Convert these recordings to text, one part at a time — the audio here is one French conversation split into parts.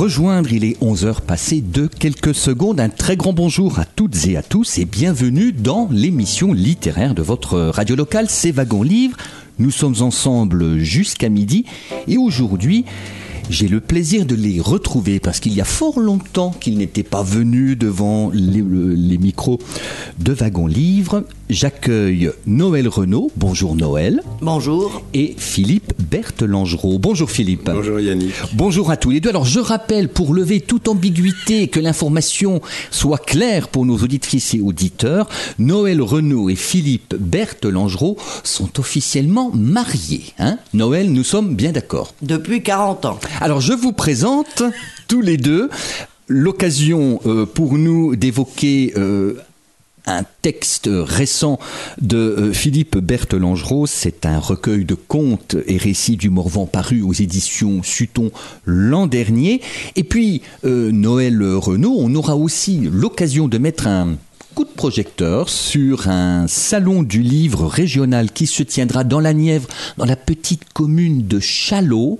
Rejoindre, il est 11h passé de quelques secondes. Un très grand bonjour à toutes et à tous et bienvenue dans l'émission littéraire de votre radio locale, C'est Wagon Livre. Nous sommes ensemble jusqu'à midi et aujourd'hui, j'ai le plaisir de les retrouver parce qu'il y a fort longtemps qu'ils n'étaient pas venus devant les, les micros de Wagon Livre. J'accueille Noël Renaud. Bonjour Noël. Bonjour. Et Philippe Berthelangereau. Bonjour Philippe. Bonjour Yannick. Bonjour à tous les deux. Alors je rappelle, pour lever toute ambiguïté, que l'information soit claire pour nos auditrices et auditeurs, Noël Renaud et Philippe Berthelangereau sont officiellement mariés. Hein Noël, nous sommes bien d'accord. Depuis 40 ans. Alors je vous présente tous les deux l'occasion euh, pour nous d'évoquer euh, un texte récent de euh, Philippe Berthelangereau. C'est un recueil de contes et récits du Morvan paru aux éditions Sutton l'an dernier. Et puis, euh, Noël Renaud, on aura aussi l'occasion de mettre un coup de projecteur sur un salon du livre régional qui se tiendra dans la Nièvre, dans la petite commune de Chalot.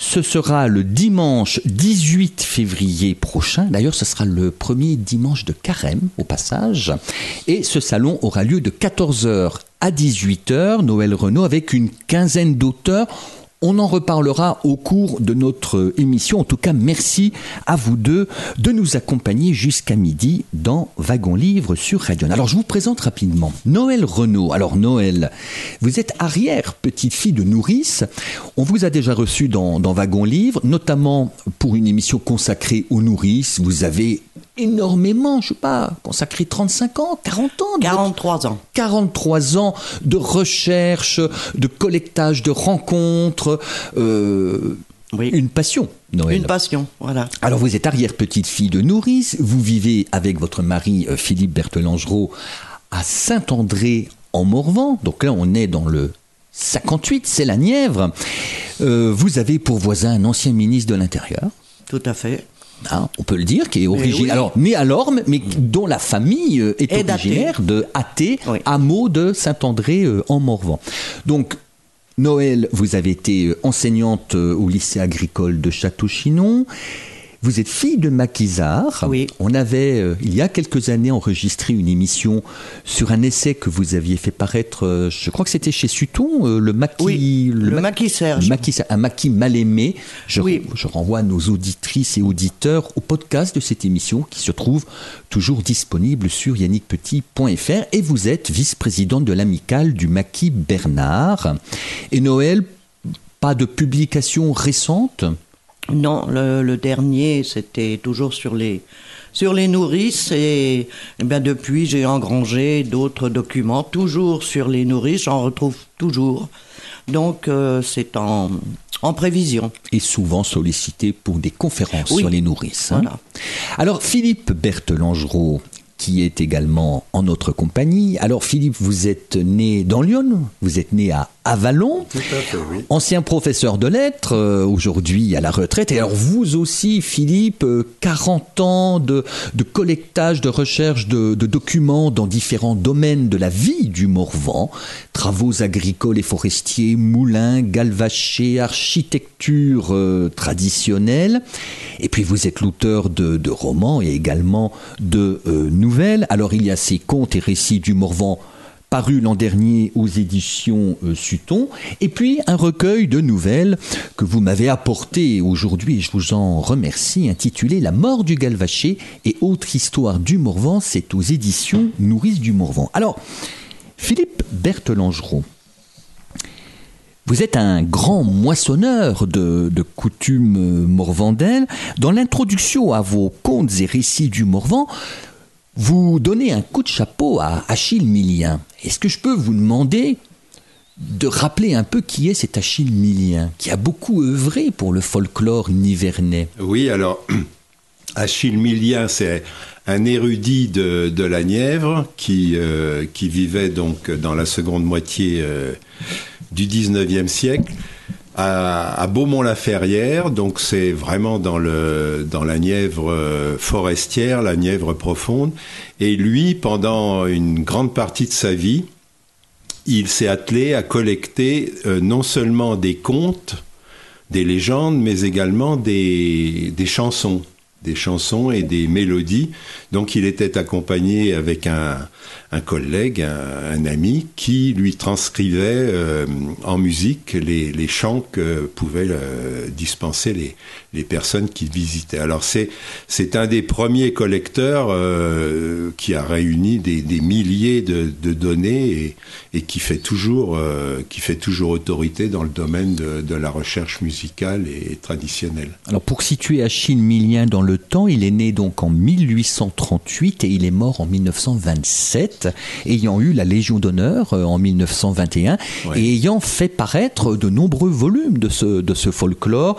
Ce sera le dimanche 18 février prochain. D'ailleurs, ce sera le premier dimanche de carême, au passage. Et ce salon aura lieu de 14h à 18h, Noël Renaud, avec une quinzaine d'auteurs. On en reparlera au cours de notre émission. En tout cas, merci à vous deux de nous accompagner jusqu'à midi dans Wagon Livre sur Radio. Alors, je vous présente rapidement Noël Renaud. Alors, Noël, vous êtes arrière petite fille de nourrice. On vous a déjà reçu dans, dans Wagon Livre, notamment pour une émission consacrée aux nourrices. Vous avez énormément, je sais pas, consacré 35 ans, 40 ans. de votre- 43 ans. 43 ans de recherche, de collectage, de rencontres, euh, Oui. une passion, Noël. Une passion, voilà. Alors vous êtes arrière-petite-fille de nourrice, vous vivez avec votre mari euh, Philippe Berthelangereau à Saint-André en Morvan, donc là on est dans le 58, c'est la Nièvre. Euh, vous avez pour voisin un ancien ministre de l'Intérieur. Tout à fait. Hein, on peut le dire, qui est originaire, oui. alors né à Lorme, mais dont la famille euh, est originaire de Athée, Oui. hameau de Saint-André euh, en Morvan. Donc, Noël, vous avez été euh, enseignante au lycée agricole de Château-Chinon. Vous êtes fille de maquisard. Oui. On avait, euh, il y a quelques années, enregistré une émission sur un essai que vous aviez fait paraître, euh, je crois que c'était chez Sutton, euh, le maquis... Oui, le maquis Serge. le maquis- un maquis mal aimé. Je, Oui. je renvoie nos auditrices et auditeurs au podcast de cette émission qui se trouve toujours disponible sur yannickpetit.fr et vous êtes vice-présidente de l'amicale du maquis Bernard. Et Noël, pas de publication récente? Non, le, le dernier, c'était toujours sur les, sur les nourrices. Et, eh bien, depuis, j'ai engrangé d'autres documents, toujours sur les nourrices. J'en retrouve toujours. Donc, euh, c'est en, en prévision. et souvent sollicité pour des conférences Oui. sur les nourrices. hein. Voilà. Alors Philippe Berthelangereau, qui est également en notre compagnie. Alors Philippe, vous êtes né dans Lyon, vous êtes né à Avalon, Tout à fait, oui. ancien professeur de lettres, euh, aujourd'hui à la retraite. Et alors vous aussi, Philippe, euh, 40 ans de, de collectage, de recherche de, de documents dans différents domaines de la vie du Morvan, travaux agricoles et forestiers, moulins, galvachés, architecture euh, traditionnelle. Et puis vous êtes l'auteur de, de romans et également de euh, nouvelles. Alors il y a ces contes et récits du Morvan paru l'an dernier aux éditions euh, Sutton, et puis un recueil de nouvelles que vous m'avez apporté aujourd'hui, et je vous en remercie, intitulé La mort du Galvaché et autre histoire du Morvan, c'est aux éditions Nourrice du Morvan. Alors, Philippe Berthelangereau, vous êtes un grand moissonneur de, coutumes morvandelles. Dans l'introduction à vos contes et récits du Morvan, Vous donnez un coup de chapeau à Achille Millien. Est-ce que je peux vous demander de rappeler un peu qui est cet Achille Millien, qui a beaucoup œuvré pour le folklore nivernais? Oui, alors Achille Millien, c'est un érudit de, la Nièvre qui, euh, qui vivait donc dans la seconde moitié euh, du 19e siècle à, Beaumont-la-Ferrière, donc c'est vraiment dans, le, dans la Nièvre euh, forestière, la Nièvre profonde. Et lui, pendant une grande partie de sa vie, il s'est attelé à collecter non seulement des contes, des légendes, mais également des, des chansons des chansons et des mélodies. Donc il était accompagné avec un, collègue, un, ami, qui lui transcrivait euh, en musique les, chants que pouvaient euh, dispenser les, personnes qui visitaient. Alors c'est un des premiers collecteurs euh, qui a réuni des, milliers de, données et, qui fait toujours qui fait toujours autorité dans le domaine de, la recherche musicale et traditionnelle. Alors pour situer Achille Millien dans temps, il est né donc en 1838 et il est mort en 1927 ayant eu la Légion d'honneur euh, en 1921 et ayant fait paraître de nombreux volumes de ce, de ce folklore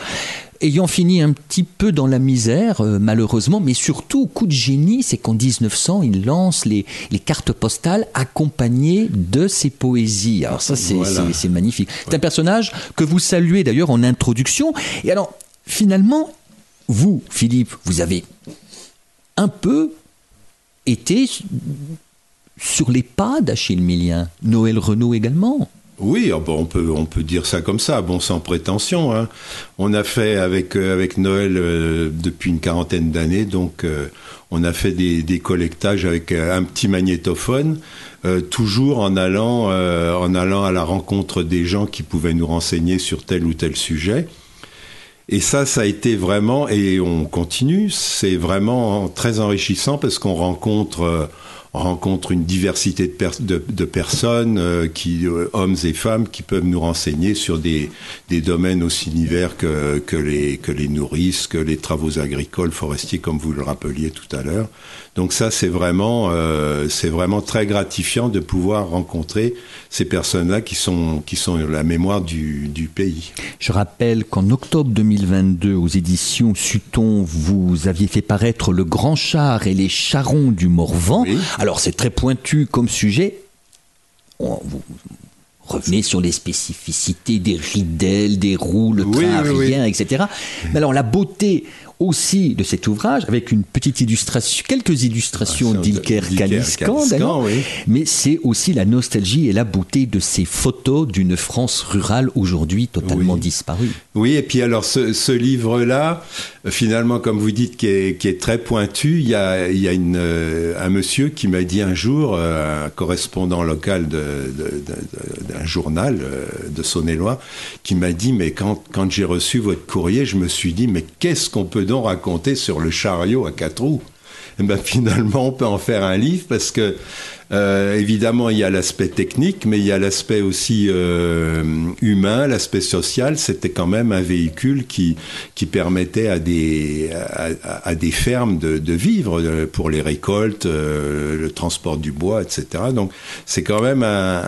ayant fini un petit peu dans la misère, euh, malheureusement, mais surtout, coup de génie, c'est qu'en 1900, il lance les, les, cartes postales accompagnées de ses poésies. Alors ça, c'est magnifique. C'est un personnage que vous saluez d'ailleurs en introduction. Et alors, finalement, vous, Philippe, vous avez un peu été sur les pas d'Achille Millien. Noël Renaud également. Oui, oh, on peut, dire ça comme ça, bon, sans prétention. Hein. On a fait avec, euh, Noël euh, depuis une quarantaine d'années, donc euh, on a fait des, collectages avec un petit magnétophone, toujours en allant à la rencontre des gens qui pouvaient nous renseigner sur tel ou tel sujet. Et ça, ça a été vraiment, et on continue, c'est vraiment très enrichissant parce qu'on rencontre on rencontre une diversité de, de, personnes, euh, qui, euh, hommes et femmes, qui peuvent nous renseigner sur des, des domaines aussi divers que, que, les, que les nourrices, que les travaux agricoles, forestiers, comme vous le rappeliez tout à l'heure. Donc ça, c'est vraiment, euh, c'est vraiment très gratifiant de pouvoir rencontrer ces personnes-là qui sont, qui sont la mémoire du, du pays. Je rappelle qu'en octobre 2022, aux éditions Sutton, vous aviez fait paraître Le Grand Char et les Charrons du Morvan. Alors c'est très pointu comme sujet. vous revenez sur les spécificités des ridelles, des roues, le train etc. Mais alors la beauté aussi de cet ouvrage, avec une petite illustration, quelques illustrations ah, d'Ilker Kaliskan, mais c'est aussi la nostalgie et la beauté de ces photos d'une France rurale aujourd'hui totalement disparue. Oui, et puis alors ce, livre-là, finalement, comme vous dites, qui est, très pointu, il y a, une, euh, un monsieur qui m'a dit un jour, euh, un correspondant local d'un journal euh, de Saône-et-Loire, qui m'a dit, mais quand, quand j'ai reçu votre courrier, je me suis dit, mais qu'est-ce qu'on peut raconter sur le chariot à quatre roues et eh ben finalement, on peut en faire un livre parce que euh, évidemment, il y a l'aspect technique, mais il y a l'aspect aussi euh, humain, l'aspect social. C'était quand même un véhicule qui, qui permettait à des, à, des fermes de, de, vivre euh, pour les récoltes, le transport du bois, etc. Donc, c'est quand même un,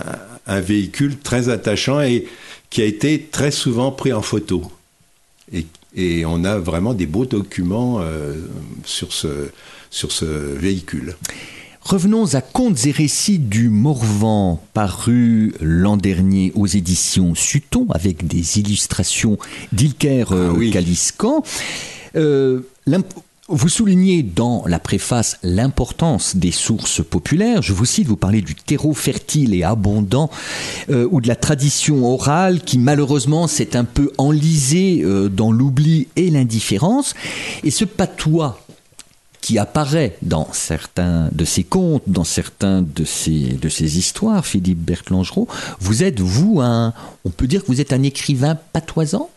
un véhicule très attachant et qui a été très souvent pris en photo. Et et on a vraiment des beaux documents euh, sur, ce, sur ce véhicule. Revenons à Contes et récits du Morvan, paru l'an dernier aux éditions Sutton, avec des illustrations d'Ilker. Ah euh, vous soulignez dans la préface l'importance des sources populaires. Je vous cite, vous parlez du terreau fertile et abondant euh, ou de la tradition orale qui malheureusement s'est un peu enlisée euh, dans l'oubli et l'indifférence. Et ce patois qui apparaît dans certains de ces contes, dans certains de ces histoires, Philippe Bertlangerot, vous êtes, vous, on peut dire que vous êtes un écrivain patoisant?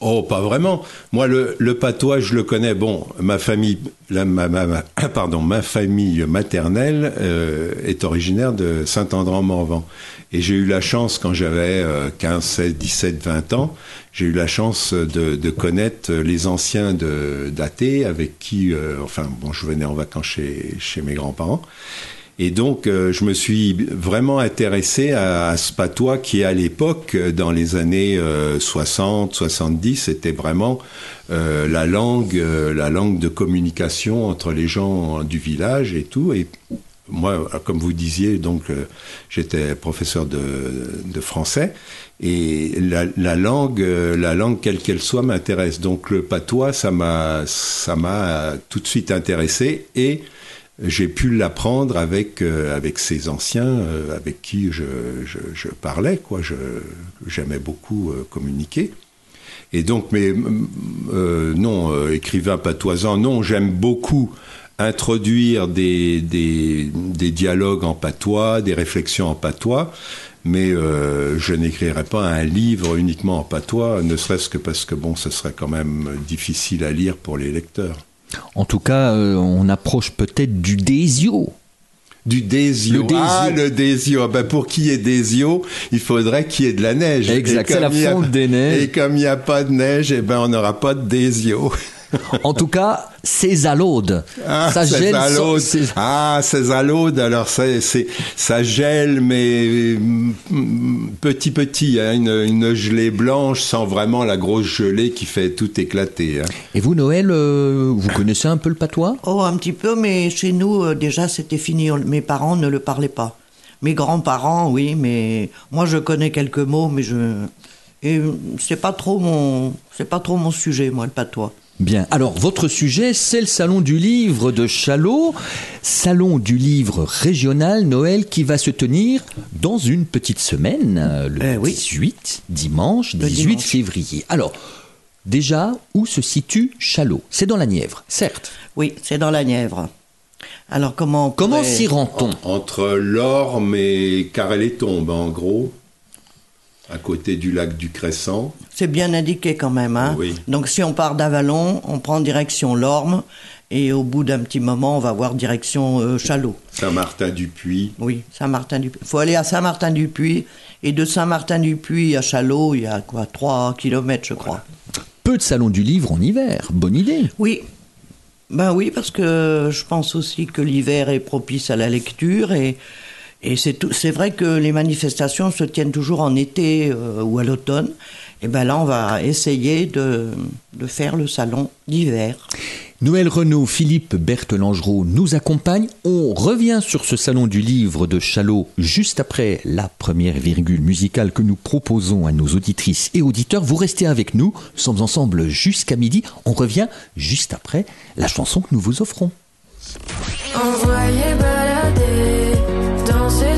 Oh, pas vraiment. Moi, le, le, patois, je le connais. Bon, ma famille, la, ma, ma, pardon, ma famille maternelle euh, est originaire de Saint-André-en-Morvan. Et j'ai eu la chance, quand j'avais 15, 16, 17, 20 ans, j'ai eu la chance de, de, connaître les anciens d'Athée, avec qui, euh, enfin, bon, je venais en vacances chez, chez mes grands-parents. Et donc, euh, je me suis vraiment intéressé à, à ce patois qui, à l'époque, dans les années 60, 70, c'était vraiment euh, la langue, euh, la langue de communication entre les gens du village et tout. Et moi, comme vous disiez, donc, euh, j'étais professeur de, de, français. Et la, la langue, la langue quelle qu'elle soit, m'intéresse. Donc, le patois, ça m'a, ça m'a tout de suite intéressé et j'ai pu l'apprendre avec euh, avec ces anciens euh, avec qui je, je, je, parlais quoi. Je j'aimais beaucoup euh, communiquer. Et donc mais non écrivain patoisant non j'aime beaucoup introduire des, des, des dialogues en patois des réflexions en patois mais je n'écrirai pas un livre uniquement en patois ne serait-ce que parce que bon ce serait quand même difficile à lire pour les lecteurs en tout cas, euh, on approche peut-être du Désio. Du Désio. Le Désio. Ah, le Désio. Ben, pour qu'il y ait Désio, il faudrait qu'il y ait de la neige. Exact, c'est la fonte des neiges. Et comme il n'y a pas de neige, eh ben, on n'aura pas de Désio. en tout cas, c'est à l'aude. Ah, ça gèle. Sans... Ah, c'est à l'aude. Alors, c'est, ça gèle, mais mm, petit petit, hein, une, une, gelée blanche sans vraiment la grosse gelée qui fait tout éclater. Hein. Et vous, Noël, euh, vous connaissez un peu le patois? Oh, un petit peu, mais chez nous, euh, déjà, c'était fini. Mes parents ne le parlaient pas. Mes grands-parents, oui, mais moi, je connais quelques mots, mais je. Et c'est pas trop mon, c'est pas trop mon sujet, moi, le patois. Bien, alors votre sujet, c'est le Salon du Livre de Chalot, Salon du Livre régional Noël qui va se tenir dans une petite semaine, euh, le Eh oui. 18, dimanche, Le 18 dimanche. février. Alors, déjà, où se situe Chalot? C'est dans la Nièvre, certes. Oui, c'est dans la Nièvre. Alors comment on Comment pourrait- s'y rend-on? Entre l'Orme et Carré-les-Tombes, en gros, à côté du lac du Crescent. C'est bien indiqué quand même. Hein Oui. Donc si on part d'Avalon, on prend direction Lorme et au bout d'un petit moment, on va voir direction euh, Chalot. Saint-Martin-du-Puy. Oui, Saint-Martin-du-Puy. Il faut aller à Saint-Martin-du-Puy et de Saint-Martin-du-Puy à Chalot, il y a quoi 3 kilomètres, je crois. Peu de salons du livre en hiver, bonne idée. Oui. Ben oui, parce que je pense aussi que l'hiver est propice à la lecture et, et c'est tout- c'est vrai que les manifestations se tiennent toujours en été euh, ou à l'automne. Et ben là, on va essayer de, de faire le salon d'hiver. Noël Renaud, Philippe Berthelangereau nous accompagnent. On revient sur ce salon du livre de Chalot juste après la première virgule musicale que nous proposons à nos auditrices et auditeurs. Vous restez avec nous. Nous sommes ensemble jusqu'à midi. On revient juste après la chanson que nous vous offrons. Balader, danser tout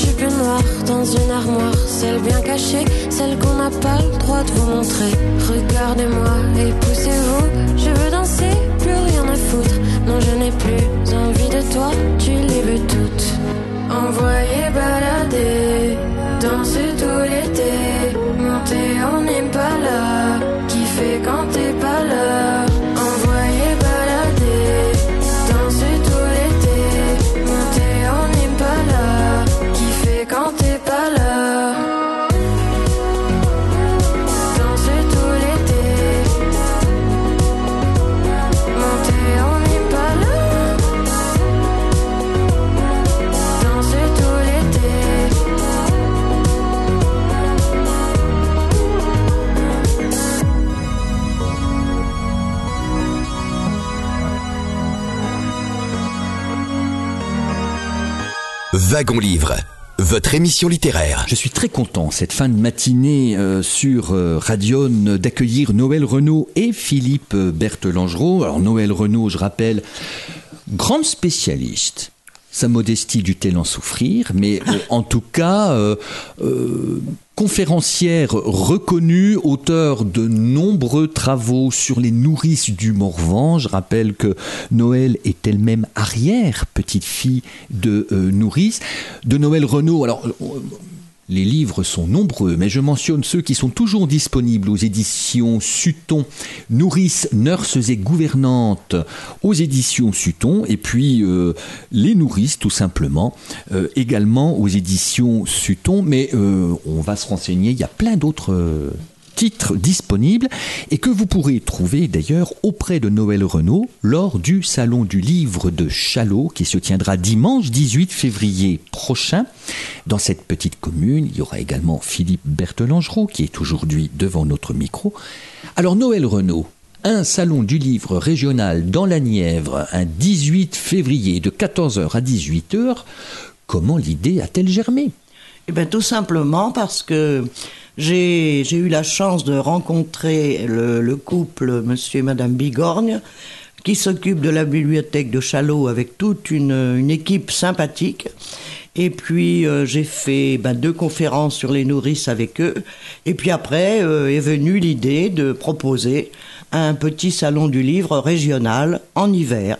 jupe noire dans une armoire. Celle bien cachée, celle qu'on n'a pas le droit de vous montrer. Regardez-moi et poussez-vous. Je veux danser, plus rien à foutre. Non, je n'ai plus envie de toi. Tu les veux toutes. Envoyer balader, danser tout l'été. Monter en Impala, kiffer quand t'es Wagon Livre, votre émission littéraire. Je suis très content cette fin de matinée euh, sur euh, Radion d'accueillir Noël Renaud et Philippe Berthelangereau. Alors Noël Renaud, je rappelle, grande spécialiste. Sa modestie dut-elle en souffrir, mais euh, en tout cas, euh, euh, conférencière reconnue, auteur de nombreux travaux sur les nourrices du Morvan. Je rappelle que Noël est elle-même arrière petite fille de euh, nourrice. De Noël Renaud, alors euh, les livres sont nombreux, mais je mentionne ceux qui sont toujours disponibles aux éditions Sutton, Nourrices, Nurses et Gouvernantes. Aux éditions Sutton, et puis euh, Les Nourrices tout simplement, euh, également aux éditions Sutton, mais euh, on va se renseigner, il y a plein d'autres... titres disponibles et que vous pourrez trouver d'ailleurs auprès de Noël Renaud lors du Salon du Livre de Chalot qui se tiendra dimanche 18 février prochain. Dans cette petite commune, il y aura également Philippe Berthelangereau qui est aujourd'hui devant notre micro. Alors Noël Renaud, un salon du livre régional dans la Nièvre, un 18 février de 14h à 18h. Comment l'idée a-t-elle germé? Eh bien, tout simplement parce que j'ai eu la chance de rencontrer le, le couple Monsieur et Madame Bigorgne, qui s'occupe de la bibliothèque de Chalot avec toute une, une équipe sympathique. Et puis euh, j'ai fait ben, deux conférences sur les nourrices avec eux. Et puis après euh, est venue l'idée de proposer un petit salon du livre régional en hiver.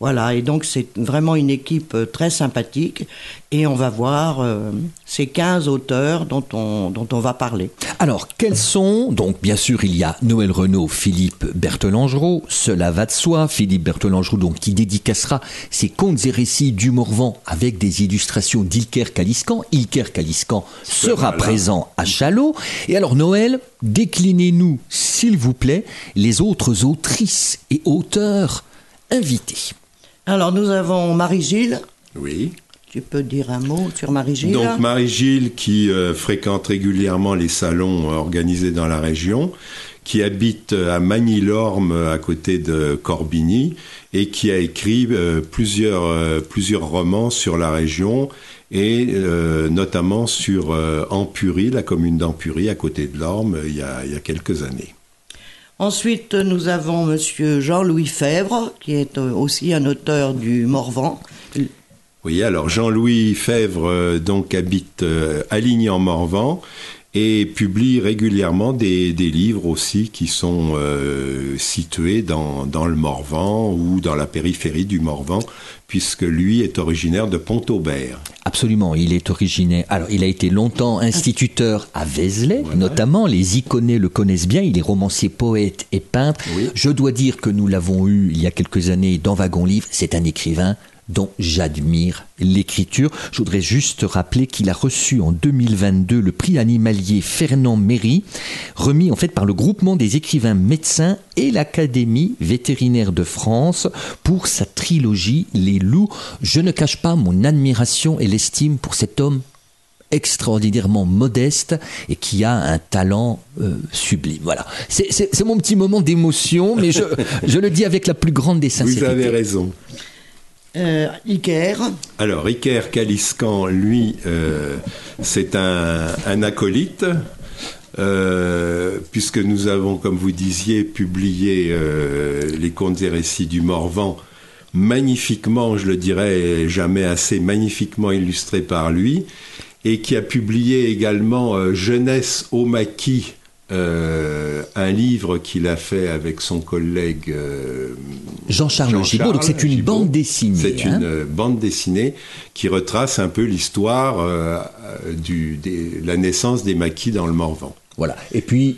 Voilà, et donc c'est vraiment une équipe euh, très sympathique et on va voir euh, ces 15 auteurs dont on, dont on va parler. Alors, quels sont Donc, bien sûr, il y a Noël Renaud, Philippe Berthelangereau, cela va de soi. Philippe Berthelangereau, donc, qui dédicacera ses contes et récits du Morvan avec des illustrations d'Ilker Caliscan. Ilker Caliscan sera là. présent à Chalot. Et alors, Noël, déclinez-nous, s'il vous plaît, les autres autrices et auteurs invités. Alors nous avons Marie-Gilles. Oui. Tu peux dire un mot sur Marie-Gilles Donc Marie-Gilles qui euh, fréquente régulièrement les salons euh, organisés dans la région, qui habite euh, à Magny-Lorme à côté de Corbigny et qui a écrit euh, plusieurs, euh, plusieurs romans sur la région et notamment sur Ampurie, la commune d'Ampurie à côté de Lorme il y a, il y a quelques années. Ensuite, nous avons Monsieur Jean-Louis Fèvre, qui est euh, aussi un auteur du Morvan. Oui, alors Jean-Louis Fèvre euh, donc habite euh, à Ligny-en-Morvan et publie régulièrement des, des livres aussi qui sont euh, situés dans, dans le Morvan ou dans la périphérie du Morvan, puisque lui est originaire de Pont-Aubert. Absolument, il est originaire. Alors, il a été longtemps instituteur à Vézelay, Voilà. notamment. Les Iconais le connaissent bien. Il est romancier, poète et peintre. Oui. Je dois dire que nous l'avons eu il y a quelques années dans Wagon Livre. C'est un écrivain dont j'admire l'écriture. Je voudrais juste rappeler qu'il a reçu en 2022 le prix animalier Fernand Méry, remis en fait par le groupement des écrivains médecins et l'Académie vétérinaire de France pour sa trilogie Les loups. Je ne cache pas mon admiration et l'estime pour cet homme extraordinairement modeste et qui a un talent euh, sublime. Voilà. C'est- mon petit moment d'émotion, mais je, je le dis avec la plus grande des Vous sincérités. avez raison. Euh, Iker. Alors, Iker Kaliskan, lui, euh, c'est un, acolyte, euh, puisque nous avons, comme vous disiez, publié les contes et récits du Morvan, magnifiquement, je le dirais, jamais assez magnifiquement illustrés par lui, et qui a publié également Jeunesse au maquis, euh, un livre qu'il a fait avec son collègue euh, Jean-Charles Jean-Charles Gibault, donc c'est une Gibault. bande dessinée. C'est hein. une euh, bande dessinée qui retrace un peu l'histoire euh, des- la naissance des maquis dans le Morvan. Voilà. Et puis,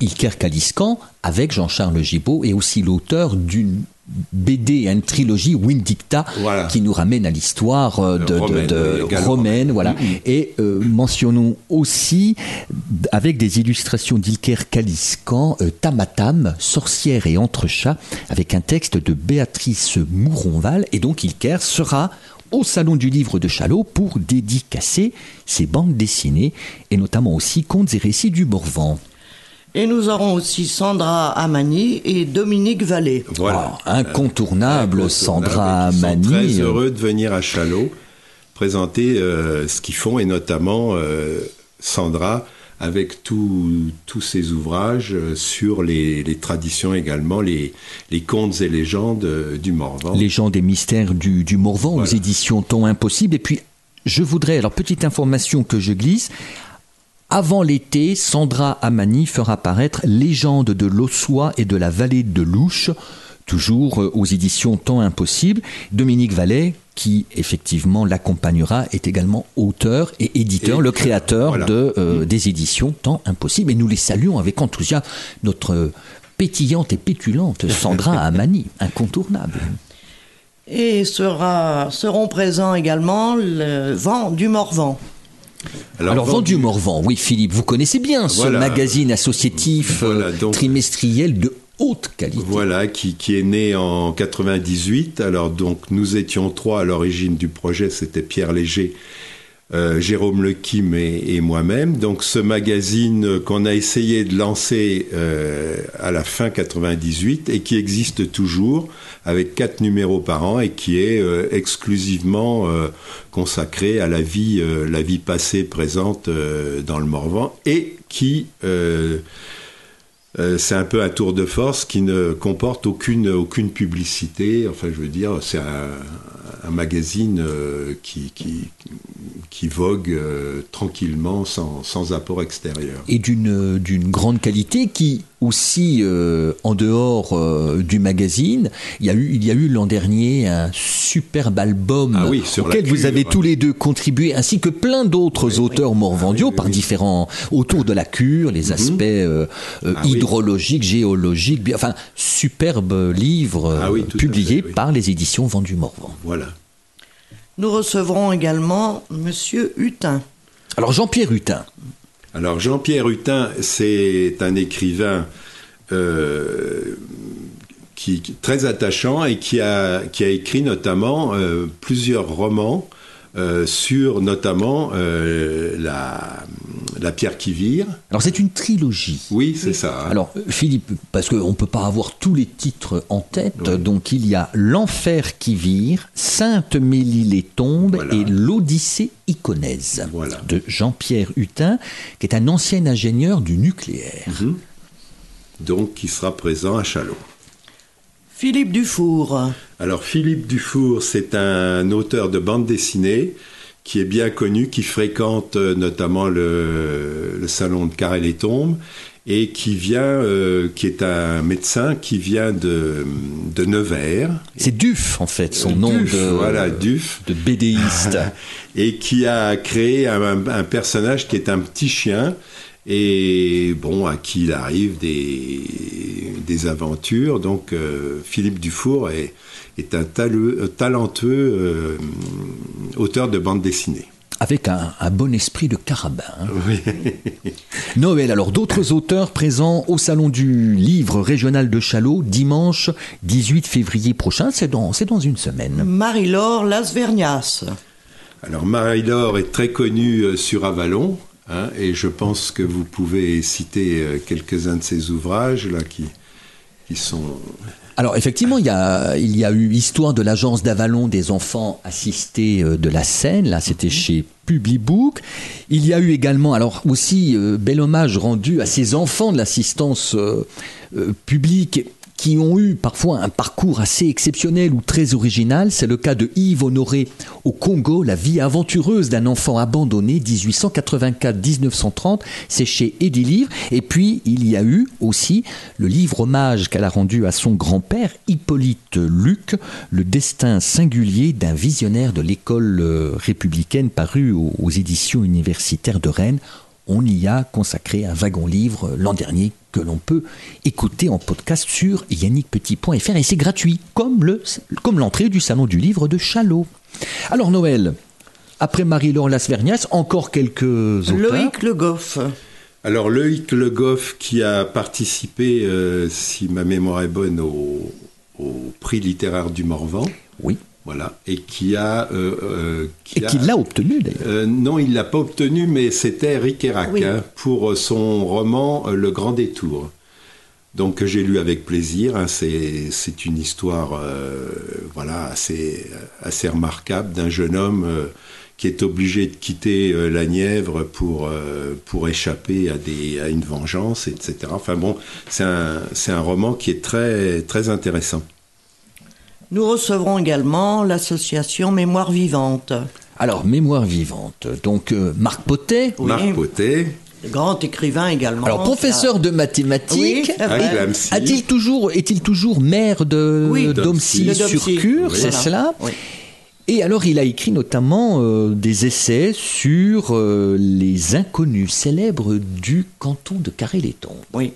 Ilker Kaliskan, avec Jean-Charles Gibault, est aussi l'auteur d'une BD, une trilogie, Windicta, Voilà. qui nous ramène à l'histoire euh, de, de- Romaine, de- oui, également. romaine. Voilà. Et euh, mentionnons aussi, avec des illustrations d'Ilker Kaliskan, euh, Tamatam, sorcière et entrechat, avec un texte de Béatrice Mouronval. Et donc, Ilker sera au Salon du Livre de Chalot pour dédicacer ses bandes dessinées et notamment aussi Contes et récits du Morvan. Et nous aurons aussi Sandra Amani et Dominique Vallée. Voilà. Ah, incontournable, Incontournable. Sandra Amani. Très heureux de venir à Chalot présenter euh, ce qu'ils font et notamment euh, Sandra avec tous tous ses ouvrages euh, sur les, les traditions également, les, les contes et légendes euh, du Morvan. Légendes et mystères du, du Morvan aux éditions Temps Impossible. Et puis, je voudrais, alors petite information que je glisse, avant l'été, Sandra Amani fera paraître Légende de l'Ossois et de la vallée de l'Ouche, toujours aux éditions Temps Impossible. Dominique Vallet, qui effectivement l'accompagnera, est également auteur et éditeur, Et- le créateur voilà. de, euh, des éditions Temps Impossible. Et nous les saluons avec enthousiasme, notre pétillante et pétulante Sandra Amani, incontournable. Et sera, seront présents également le vent du Morvan. Alors, Vendu Morvan, oui Philippe, vous connaissez bien ce Voilà. magazine associatif euh, Voilà, donc- trimestriel de haute qualité. Voilà, qui, qui est né en 98. Alors donc nous étions trois à l'origine du projet, c'était Pierre Léger, euh, Jérôme Lequim et, moi-même. Donc ce magazine qu'on a essayé de lancer euh, à la fin 98 et qui existe toujours avec quatre numéros par an et qui est euh, exclusivement consacré à la vie, la vie passée, présente dans le Morvan et qui c'est un peu un tour de force qui ne comporte aucune, aucune publicité. Enfin, je veux dire, c'est un, un magazine euh, qui, vogue euh, tranquillement, sans, sans apport extérieur. Et d'une d'une grande qualité qui aussi euh, en dehors euh, du magazine, il y a eu il y a eu l'an dernier un superbe album Ah oui, auquel vous avez tous les deux contribué, ainsi que plein d'autres auteurs morvandiaux Ah oui, oui, par oui. différents autour de la cure, les aspects euh, euh, Ah oui. hydrologiques, géologiques, bien- enfin superbe livre Ah publié fait, oui. par les éditions Vendu Morvan. Voilà. Nous recevrons également Monsieur Hutin. Alors Jean-Pierre Hutin, Alors Jean-Pierre Hutin, c'est un écrivain euh, très attachant et qui a, qui a écrit notamment euh, plusieurs romans euh, sur notamment euh, la, la pierre qui vire. alors c'est une trilogie. Oui, c'est ça. hein. Alors, Philippe, parce qu'on ne peut pas avoir tous les titres en tête, donc il y a L'Enfer qui vire, Sainte Mélie les tombes Voilà. et L'Odyssée iconaise Voilà. de Jean-Pierre Hutin, qui est un ancien ingénieur du nucléaire. donc qui sera présent à Chalot. Philippe Dufour. Alors Philippe Dufour, c'est un auteur de bande dessinée qui est bien connu, qui fréquente euh, notamment le, le salon de Carrel et Tombe et qui vient, euh, qui est un médecin qui vient de, de Nevers. C'est Duf, en fait, son nom Duf, de, voilà, Duf. de BDiste. et qui a créé un, un- un personnage qui est un petit chien et bon à qui il arrive des, des aventures. Donc euh, Philippe Dufour est, est un taleux- talentueux euh, auteur de bande dessinée. Avec un, un bon esprit de carabin. hein. Oui. Noël, alors d'autres auteurs présents au Salon du Livre régional de Chalot, dimanche 18 février prochain, c'est dans, c'est dans une semaine. Marie-Laure Lasvernias. Alors Marie-Laure est très connue euh, sur Avalon. Hein, et je pense que vous pouvez citer euh, quelques-uns de ses ouvrages là qui, qui sont Alors effectivement, il y a, il y a eu Histoire de l'agence d'Avalon des enfants assistés euh, de la Seine, là c'était chez Publibook. Il y a eu également, alors aussi, euh, bel hommage rendu à ces enfants de l'assistance euh, euh, publique qui ont eu parfois un parcours assez exceptionnel ou très original. C'est le cas de Yves Honoré au Congo, la vie aventureuse d'un enfant abandonné, 1884-1930. C'est chez Edilivre. Et puis, il y a eu aussi le livre hommage qu'elle a rendu à son grand-père, Hippolyte Luc, Le destin singulier d'un visionnaire de l'école euh, républicaine paru aux, aux éditions universitaires de Rennes. On y a consacré un wagon livre l'an dernier que l'on peut écouter en podcast sur yannickpetit.fr et c'est gratuit, comme le- comme l'entrée du salon du livre de Chalot. Alors Noël, après Marie-Laure Lasvernias, encore quelques auteurs. Loïc Le Goff. Alors Loïc Le Goff qui a participé, euh, si ma mémoire est bonne, au, au prix littéraire du Morvan, Oui, voilà, et qui a, euh, euh, et qui l'a obtenu d'ailleurs. Euh, non, il l'a pas obtenu, mais c'était Rick Erac Oui. hein, pour son roman Le Grand Détour. Donc que j'ai lu avec plaisir. hein, c'est c'est une histoire, euh, voilà, assez assez remarquable d'un jeune homme euh, qui est obligé de quitter euh, la Nièvre pour, euh, pour échapper à, des, à une vengeance, etc. Enfin bon, c'est un, c'est un roman qui est très, très intéressant. Nous recevrons également l'association Mémoire Vivante. Alors, Mémoire vivante. Donc, euh, Marc Potet. Oui. Marc Potet, Grand écrivain également. Alors, professeur de mathématiques. Oui, Clamcy. A-t-il toujours, est-il toujours maire de Oui, Domcy sur. Cure, Oui. c'est Voilà. cela Oui. Et alors, il a écrit notamment euh, des essais sur euh, les inconnus célèbres du canton de Carré-les-Tombes. Oui.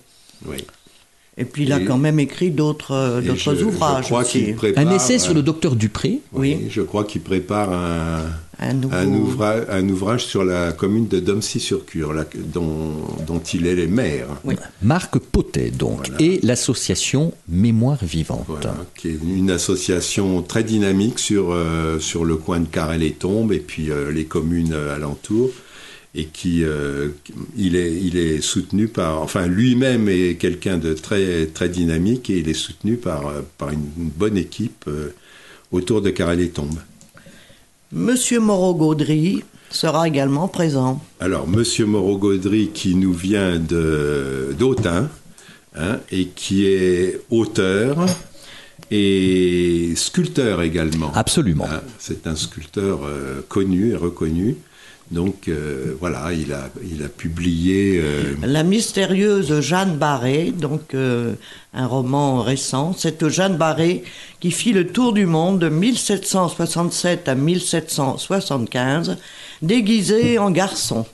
oui. Et puis il a Et- quand même écrit d'autres euh, d'autres ouvrages je crois aussi. prépare, Un essai sur le docteur Dupré. Oui, Oui. je crois qu'il prépare un, Un nouveau. un, ouvra- un ouvrage sur la commune de Domcy-sur-Cure, dont, dont il est le maire. Oui. Marc Potet, donc, Voilà. et l'association Mémoire vivante. Voilà, qui est une association très dynamique sur, euh, sur le coin de Carrel-les-Tombes et puis euh, les communes euh, alentours. Et qui, euh, il, est, il est soutenu par, enfin lui-même est quelqu'un de très, très dynamique et il est soutenu par, par une bonne équipe euh, autour de Carrel-les-Tombes. Monsieur Moreau-Gaudry sera également présent. Alors, Monsieur Moreau-Gaudry, qui nous vient de- d'Autun, hein, et qui est auteur et sculpteur également. Absolument. Hein, C'est un sculpteur euh, connu et reconnu. Donc, euh, voilà, il a, il a publié... euh, La mystérieuse Jeanne Barré, donc euh, un roman récent. Cette Jeanne Barré qui fit le tour du monde de 1767 à 1775, déguisée en garçon.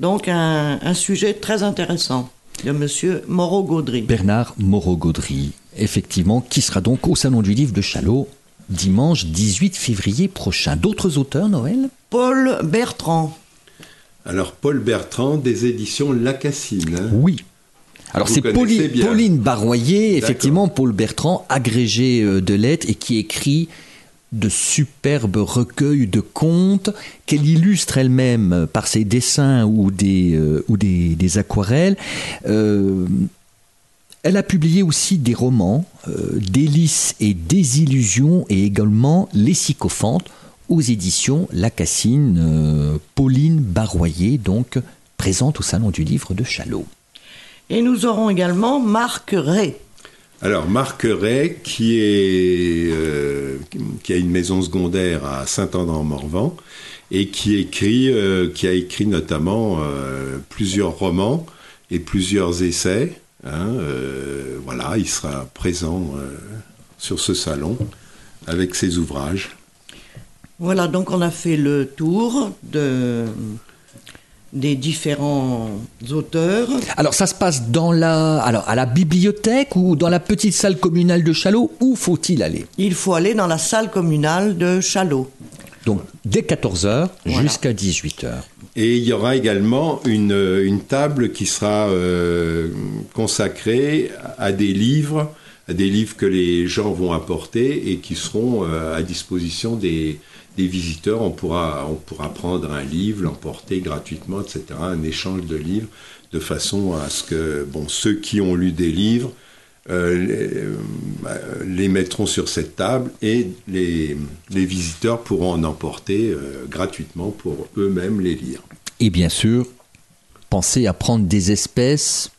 Donc un, un sujet très intéressant de Monsieur Moreau-Gaudry. Bernard Moreau-Gaudry, effectivement, qui sera donc au Salon du Livre de Châlot dimanche 18 février prochain. D'autres auteurs, Noël? Paul Bertrand. alors, Paul Bertrand, des éditions Lacassine. hein? Oui. Alors c'est Pauline, Barroyer, effectivement, Paul Bertrand, agrégé euh, de lettres et qui écrit de superbes recueils de contes qu'elle illustre elle-même euh, par ses dessins ou des, euh, ou des, des aquarelles. Euh, elle a publié aussi des romans, euh, Délices et Désillusions et également Les Sycophantes aux éditions Lacassine. euh, Pauline Barroyer, donc présente au Salon du Livre de Châlot. Et nous aurons également Marc Ray. Alors, Marc Ray, qui, est, euh, qui a une maison secondaire à Saint-André-en-Morvan et qui, écrit, euh, qui a écrit notamment euh, plusieurs romans et plusieurs essais. Hein, euh, voilà, il sera présent euh, sur ce salon avec ses ouvrages. Voilà, donc on a fait le tour de, des différents auteurs. Alors ça se passe dans la, alors à la bibliothèque ou dans la petite salle communale de Châlot? Où faut-il aller? Il faut aller dans la salle communale de Châlot. Donc dès 14h Voilà. jusqu'à 18h. Et il y aura également une, une table qui sera euh, consacrée à des livres, à des livres que les gens vont apporter et qui seront euh, à disposition des, des visiteurs. On pourra, on pourra prendre un livre, l'emporter gratuitement, etc. Un échange de livres, de façon à ce que bon, ceux qui ont lu des livres euh, les, euh, les mettront sur cette table et les, les visiteurs pourront en emporter euh, gratuitement pour eux-mêmes les lire. Et bien sûr, pensez à prendre des espèces.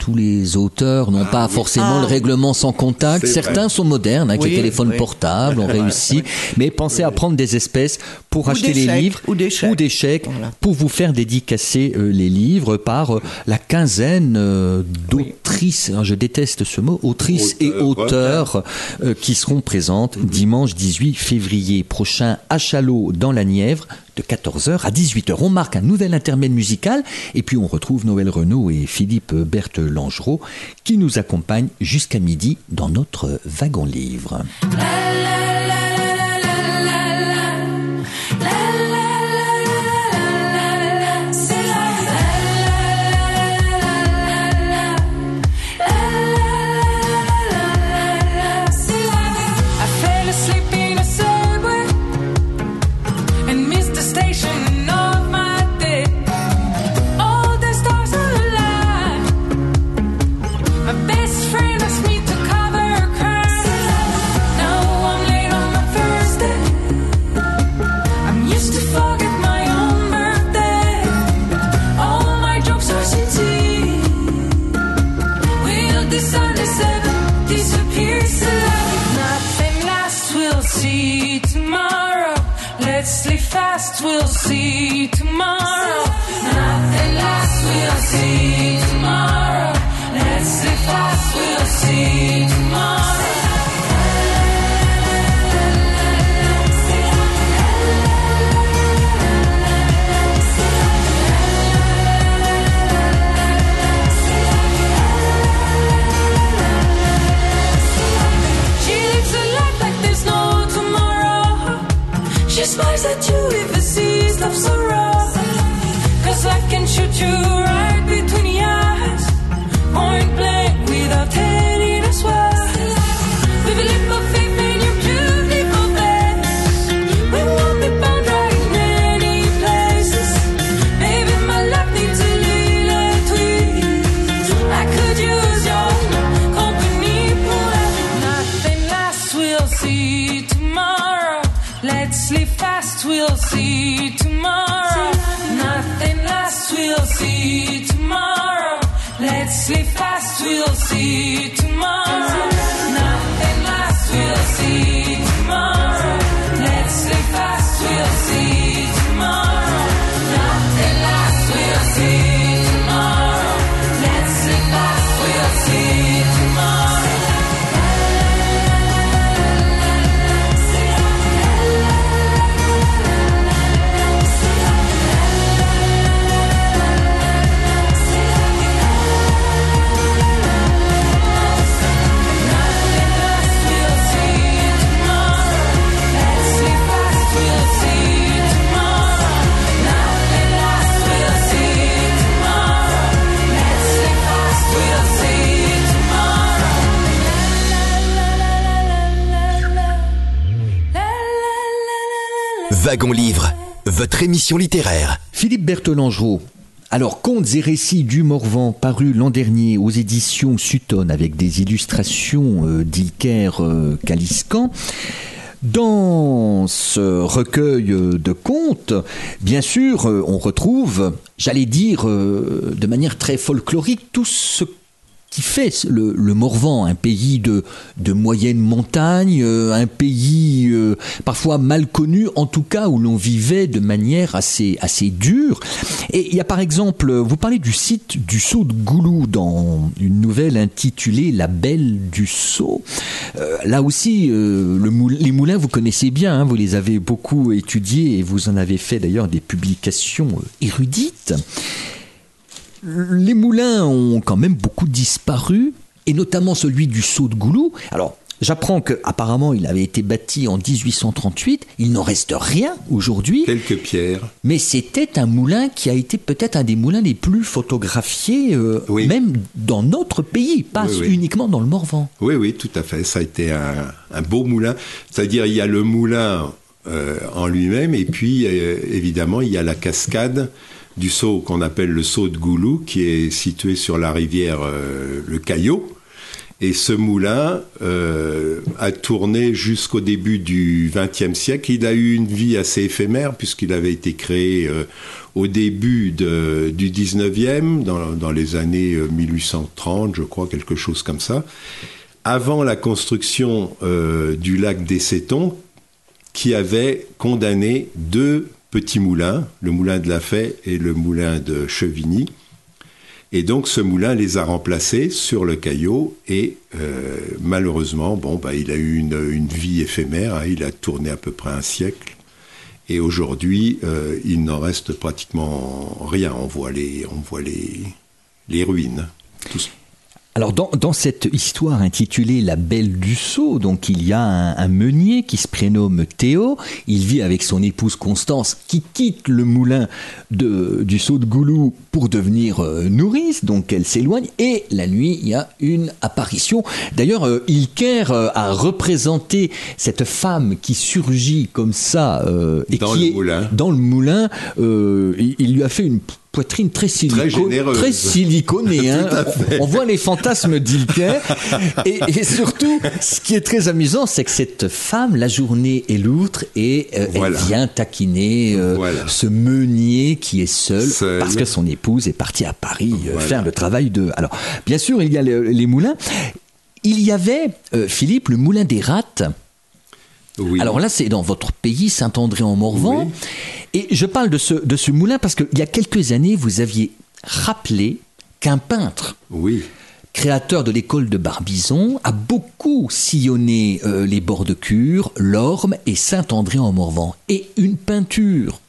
Tous les auteurs n'ont Ah pas oui. forcément Ah. le règlement sans contact. Certains vrai. sont modernes, avec Oui, les téléphones oui. portables, ont réussi. Mais pensez à prendre des espèces pour Ou acheter des les chèques, livres ou des chèques. chèques Voilà. pour vous faire dédicacer euh, les livres par euh, la quinzaine euh, d'autrices, hein, je déteste ce mot, autrices et Auteurs, qui seront présentes dimanche 18 février prochain à Châlot dans la Nièvre de 14h à 18h. On marque un nouvel intermède musical et puis on retrouve Noël Renaud et Philippe Berthe Langereau qui nous accompagnent jusqu'à midi dans notre wagon livre. Livre, votre émission littéraire. Philippe Berthelangeau. Alors, Contes et récits du Morvan, paru l'an dernier aux éditions Sutton avec des illustrations euh, d'Ilker euh. Dans ce recueil euh, de contes, bien sûr, euh, on retrouve, j'allais dire de manière très folklorique, tout ce qui fait le, le Morvan, un pays de, de moyenne montagne, euh, un pays euh, parfois mal connu, en tout cas où l'on vivait de manière assez, assez dure. Et il y a par exemple, vous parlez du site du Sceau de Goulou dans une nouvelle intitulée La Belle du Sceau. Euh, là aussi, les moulins, vous connaissez bien, hein, vous les avez beaucoup étudiés et vous en avez fait d'ailleurs des publications érudites. Les moulins ont quand même beaucoup disparu, et notamment celui du Sceau de Goulou. Alors, j'apprends qu'apparemment il avait été bâti en 1838, il n'en reste rien aujourd'hui, Quelques pierres. mais c'était un moulin qui a été peut-être un des moulins les plus photographiés, euh, Oui. même dans notre pays, pas Oui, oui. uniquement dans le Morvan. Oui, oui, tout à fait. Ça a été un, un beau moulin. C'est-à-dire, il y a le moulin euh, en lui-même, et puis, euh, évidemment, il y a la cascade du saut qu'on appelle le saut de Goulou, qui est situé sur la rivière euh, le Caillot. Et ce moulin euh, a tourné jusqu'au début du XXe siècle. Il a eu une vie assez éphémère puisqu'il avait été créé euh, au début du XIXe, dans, les années euh, 1830, je crois, quelque chose comme ça avant la construction du lac des Sétons, qui avait condamné deux petits moulins, le moulin de la Fay et le moulin de Chevigny. Et donc ce moulin les a remplacés sur le caillot et euh, malheureusement, bon, bah, il a eu une, vie éphémère, hein, il a tourné à peu près un siècle. Et aujourd'hui, euh, il n'en reste pratiquement rien. On voit les, ruines. Ce- Alors dans, dans cette histoire intitulée La Belle du Sceau, donc il y a un, un meunier qui se prénomme Théo, il vit avec son épouse Constance qui quitte le moulin de, du Sceau de Goulou pour devenir euh, nourrice, donc elle s'éloigne et la nuit il y a une apparition. D'ailleurs euh, Ilker euh, a représenté cette femme qui surgit comme ça euh, et Dans qui le est moulin. dans le moulin, euh, il, il lui a fait une poitrine très silicone, généreuse. très siliconée. hein. On voit les fantasmes d'Ilker. Et, et surtout, ce qui est très amusant, c'est que cette femme, la journée est loutre et euh, Voilà. elle vient taquiner euh, Voilà. ce meunier qui est seul, Seul. parce que son épouse est partie à Paris euh, Voilà. faire le travail de. Alors, bien sûr, il y a le- les moulins. Il y avait, Philippe, le moulin des rates. Oui. Alors là, c'est dans votre pays, Saint-André-en-Morvan. Oui. Et je parle de ce, de ce moulin parce qu'il y a quelques années, vous aviez rappelé qu'un peintre Oui. créateur de l'école de Barbizon, a beaucoup sillonné euh, les bords de Cure, l'Orme et Saint-André-en-Morvan. Et une peinture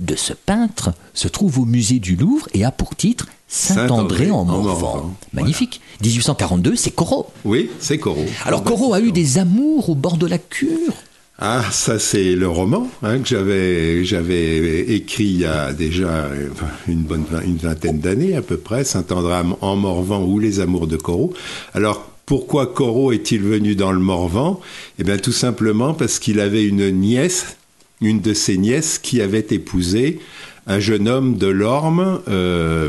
de ce peintre se trouve au musée du Louvre et a pour titre Saint-André-en-Morvan. Magnifique. 1842, c'est Corot. Oui, c'est Corot. Alors Corot a eu des amours au bord de la Cure. Ah, ça c'est le roman hein, que j'avais j'avais écrit il y a déjà euh, une bonne une vingtaine d'années à peu près, Saint-André en Morvan ou les amours de Corot. Alors pourquoi Corot est-il venu dans le Morvan? Eh bien tout simplement parce qu'il avait une nièce, une de ses nièces qui avait épousé un jeune homme de l'Orme euh,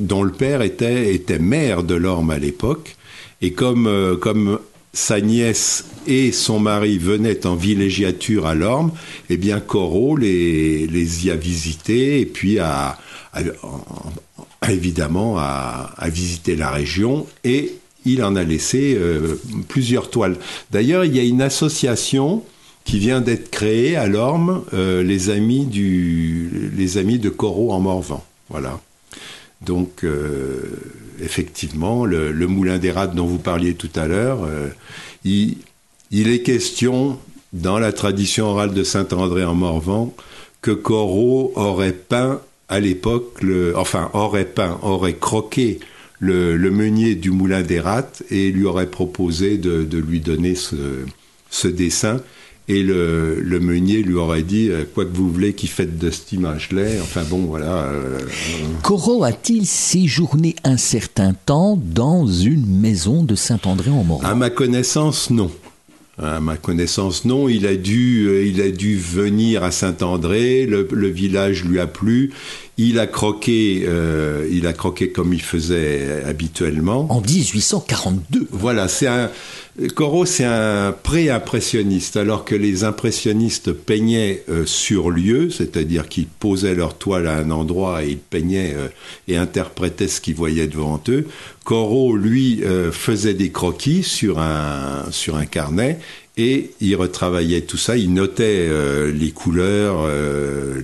dont le père était était maire de l'Orme à l'époque et comme euh, comme sa nièce et son mari venaient en villégiature à l'Orme, eh bien Corot les, les y a visités et puis a, a- en- évidemment a, visité la région et il en a laissé euh, plusieurs toiles. D'ailleurs, il y a une association qui vient d'être créée à l'Orme, euh, les amis du, les amis de Corot en Morvan. Voilà. Donc, euh, effectivement, le, le moulin des rats dont vous parliez tout à l'heure, il, il est question, dans la tradition orale de Saint-André en Morvan, que Corot aurait peint à l'époque, le, enfin, aurait peint, aurait croqué le, le meunier du moulin des rats et lui aurait proposé de, de lui donner ce, ce dessin. Et le, le meunier lui aurait dit, euh, quoi que vous voulez qu'il fasse de cette image-là. Enfin bon, voilà. euh, Corot a-t-il séjourné un certain temps dans une maison de Saint-André-en-Morvan À ma connaissance, non. À ma connaissance, non. Il a dû, euh, il a dû venir à Saint-André. Le, le village lui a plu. Il a croqué, euh, il a croqué comme il faisait habituellement. En 1842. Voilà, c'est un Corot, c'est un pré-impressionniste, alors que les impressionnistes peignaient euh, sur lieu, c'est-à-dire qu'ils posaient leur toile à un endroit et ils peignaient euh, et interprétaient ce qu'ils voyaient devant eux. Corot, lui, euh, faisait des croquis sur un carnet et il retravaillait tout ça. Il notait les couleurs,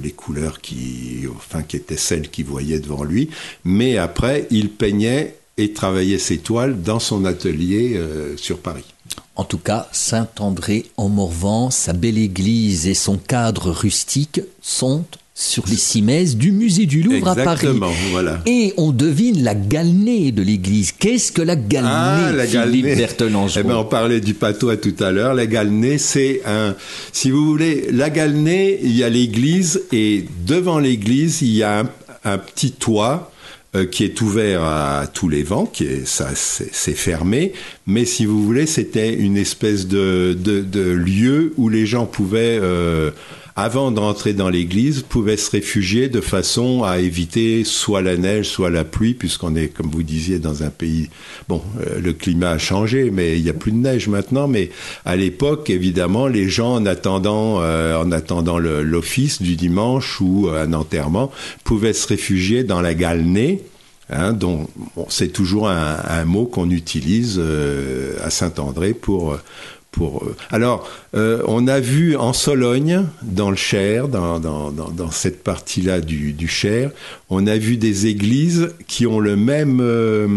les couleurs qui, enfin, qui étaient celles qu'il voyait devant lui. Mais après, il peignait et travaillait ses toiles dans son atelier euh, sur Paris. En tout cas, Saint-André-en-Morvan, sa belle église et son cadre rustique sont sur les cimaises du musée du Louvre à Paris. Exactement, voilà. Et on devine la galnée de l'église. Qu'est-ce que la galnée, Ah, la Philippe galnée. Eh ben, on parlait du patois tout à l'heure. La galnée, c'est un, si vous voulez, la galnée, il y a l'église et devant l'église, il y a un, un petit toit qui est ouvert à tous les vents, qui est, ça, c'est fermé. Mais si vous voulez, c'était une espèce de, de, de lieu où les gens pouvaient, euh, avant d'entrer dans l'église, pouvaient se réfugier de façon à éviter soit la neige, soit la pluie, puisqu'on est, comme vous disiez, dans un pays. Bon, euh, le climat a changé, mais il n'y a plus de neige maintenant. Mais à l'époque, évidemment, les gens, en attendant, euh, en attendant l'office du dimanche ou un enterrement, pouvaient se réfugier dans la galenée. Hein, dont bon, c'est toujours un, un mot qu'on utilise euh, à Saint-André pour euh, pour. Alors, euh, on a vu en Sologne, dans le Cher, dans, dans, dans, dans cette partie-là du, du Cher, on a vu des églises qui ont le même euh,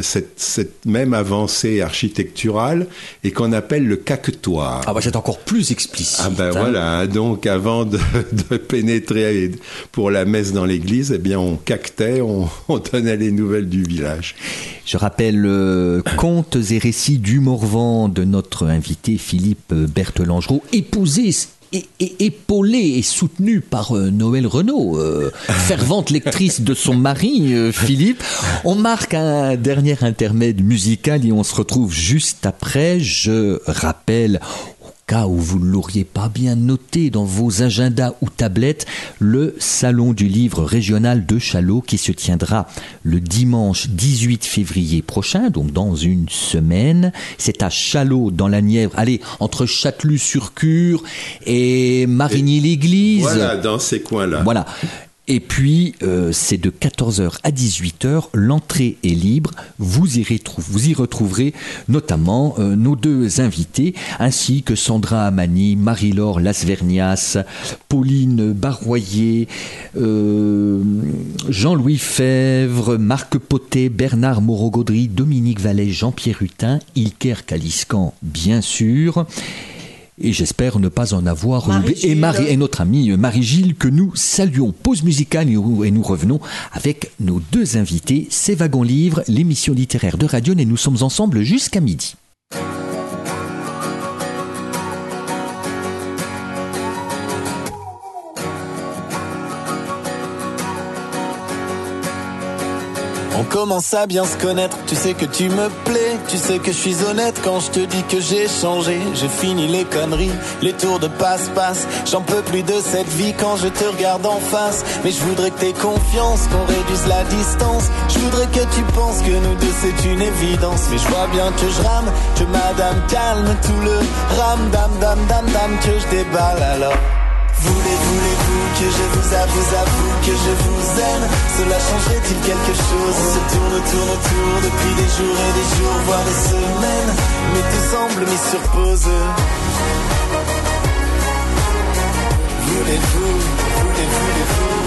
cette, cette même avancée architecturale et qu'on appelle le cactoire. Ah bah c'est encore plus explicite. Ah ben hein. voilà, donc avant de, de pénétrer pour la messe dans l'église, eh bien on cactait, on, on donnait les nouvelles du village. Je rappelle euh, Contes et récits du Morvan de notre invité Philippe Berthelangereau, épousé et, et épaulé et soutenu par euh, Noël Renaud, euh, fervente lectrice de son mari euh, Philippe. On marque un dernier intermède musical et on se retrouve juste après. Je rappelle cas où vous ne l'auriez pas bien noté dans vos agendas ou tablettes, le Salon du livre régional de Chalot qui se tiendra le dimanche 18 février prochain, donc dans une semaine. C'est à Chalot, dans la Nièvre, allez, entre Châtelus-sur-Cure et Marigny-l'Église. Voilà, dans ces coins-là. Voilà. Et puis, euh, c'est de 14h à 18h, l'entrée est libre. Vous y, retrouverez notamment euh, nos deux invités, ainsi que Sandra Amani, Marie-Laure Lasvernias, Pauline Barroyer, euh, Jean-Louis Fèvre, Marc Potet, Bernard Moreau-Gaudry, Dominique Vallet, Jean-Pierre Hutin, Ilker Kaliscan, bien sûr. Et j'espère ne pas en avoir oublié. Et. Marie, et notre amie Marie-Gilles que nous saluons. Pause musicale et nous- et nous revenons avec nos deux invités. C'est Wagon Livre, l'émission littéraire de Radion et nous sommes ensemble jusqu'à midi. Commence à bien se connaître, tu sais que tu me plais, tu sais que je suis honnête. Quand je te dis que j'ai changé, j'ai fini les conneries, les tours de passe-passe, j'en peux plus de cette vie quand je te regarde en face, mais je voudrais que t'aies confiance, qu'on réduise la distance, je voudrais que tu penses que nous deux c'est une évidence, mais je vois bien que je rame, que madame calme tout le ram dam dam dam dam que je déballe alors. Voulez, voulez-vous que je vous avoue, avoue que je vous aime? Cela changerait-il quelque chose? On se tourne, tourne autour depuis des jours et des jours, voire des semaines. Mais tout semble mis sur pause Voulez-vous, voulez, voulez-vous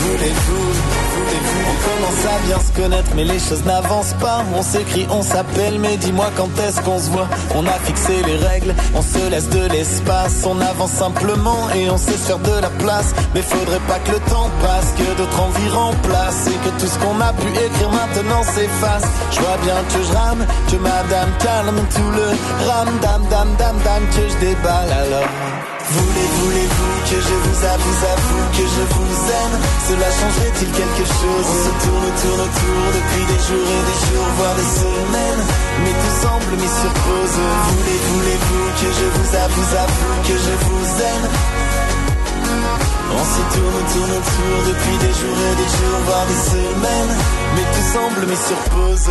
Voulez-vous, voulez-vous On commence à bien se connaître mais les choses n'avancent pas. On s'écrit, on s'appelle mais dis-moi quand est-ce qu'on se voit. On a fixé les règles, on se laisse de l'espace. On avance simplement et on sait se faire de la place. Mais faudrait pas que le temps passe, que d'autres envies remplacent Et que tout ce qu'on a pu écrire maintenant s'efface. Je vois bien que je rame, que madame calme tout le ram. Dam dam dam dam que je déballe alors Voulez, voulez-vous que je vous avoue, avoue que je vous aime? Cela changerait-il quelque chose? On se tourne, tourne autour depuis des jours et des jours, voire des semaines. Mais tout semble mis sur pause. Voulez, voulez-vous que je vous avoue, avoue que je vous aime? On se tourne, tourne autour depuis des jours et des jours, voire des semaines. Mais tout semble mis sur pause.